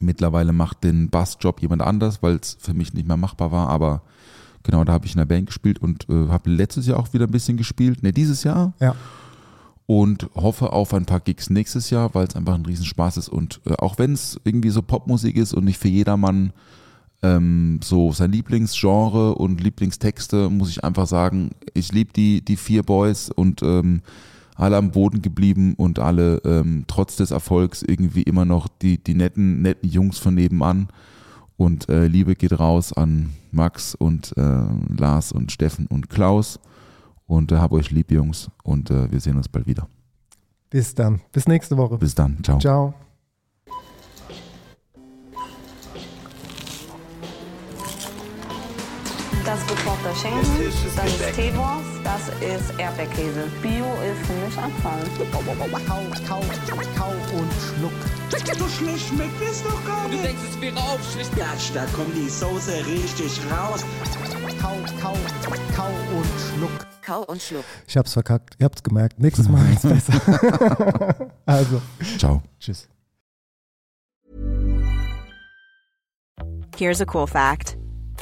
Speaker 7: Mittlerweile macht den Bassjob jemand anders, weil es für mich nicht mehr machbar war, aber genau, da habe ich in der Band gespielt und äh, habe letztes Jahr auch wieder ein bisschen gespielt, ne, dieses Jahr
Speaker 6: Ja,
Speaker 7: und hoffe auf ein paar Gigs nächstes Jahr, weil es einfach ein Riesenspaß ist und äh, auch wenn es irgendwie so Popmusik ist und nicht für jedermann ähm, so sein Lieblingsgenre und Lieblingstexte, muss ich einfach sagen, ich liebe die, die vier Boys und ähm, alle am Boden geblieben und alle ähm, trotz des Erfolgs irgendwie immer noch die, die netten, netten Jungs von nebenan. Und äh, Liebe geht raus an Max und äh, Lars und Steffen und Klaus. Und äh, hab euch lieb, Jungs. Und äh, wir sehen uns bald wieder.
Speaker 6: bis dann. Bis nächste Woche.
Speaker 7: Bis dann. Ciao.
Speaker 6: Ciao.
Speaker 1: Das gekochte Schinken, das ist Teewurst, das ist Erdbeerkäse. Bio ist für mich Abfall.
Speaker 2: Kau, kau, kau und schluck.
Speaker 3: So schlecht schmeckt es doch gar nicht. Du denkst, es wäre aufschlicht. Gatsch, da kommt die Soße richtig raus.
Speaker 2: Kau, kau, kau und schluck.
Speaker 4: Kau und Schluck.
Speaker 6: Ich hab's verkackt. Ihr habt's gemerkt. Nächstes Mal ist besser. also,
Speaker 7: Ciao.
Speaker 6: tschüss.
Speaker 5: Here's a cool fact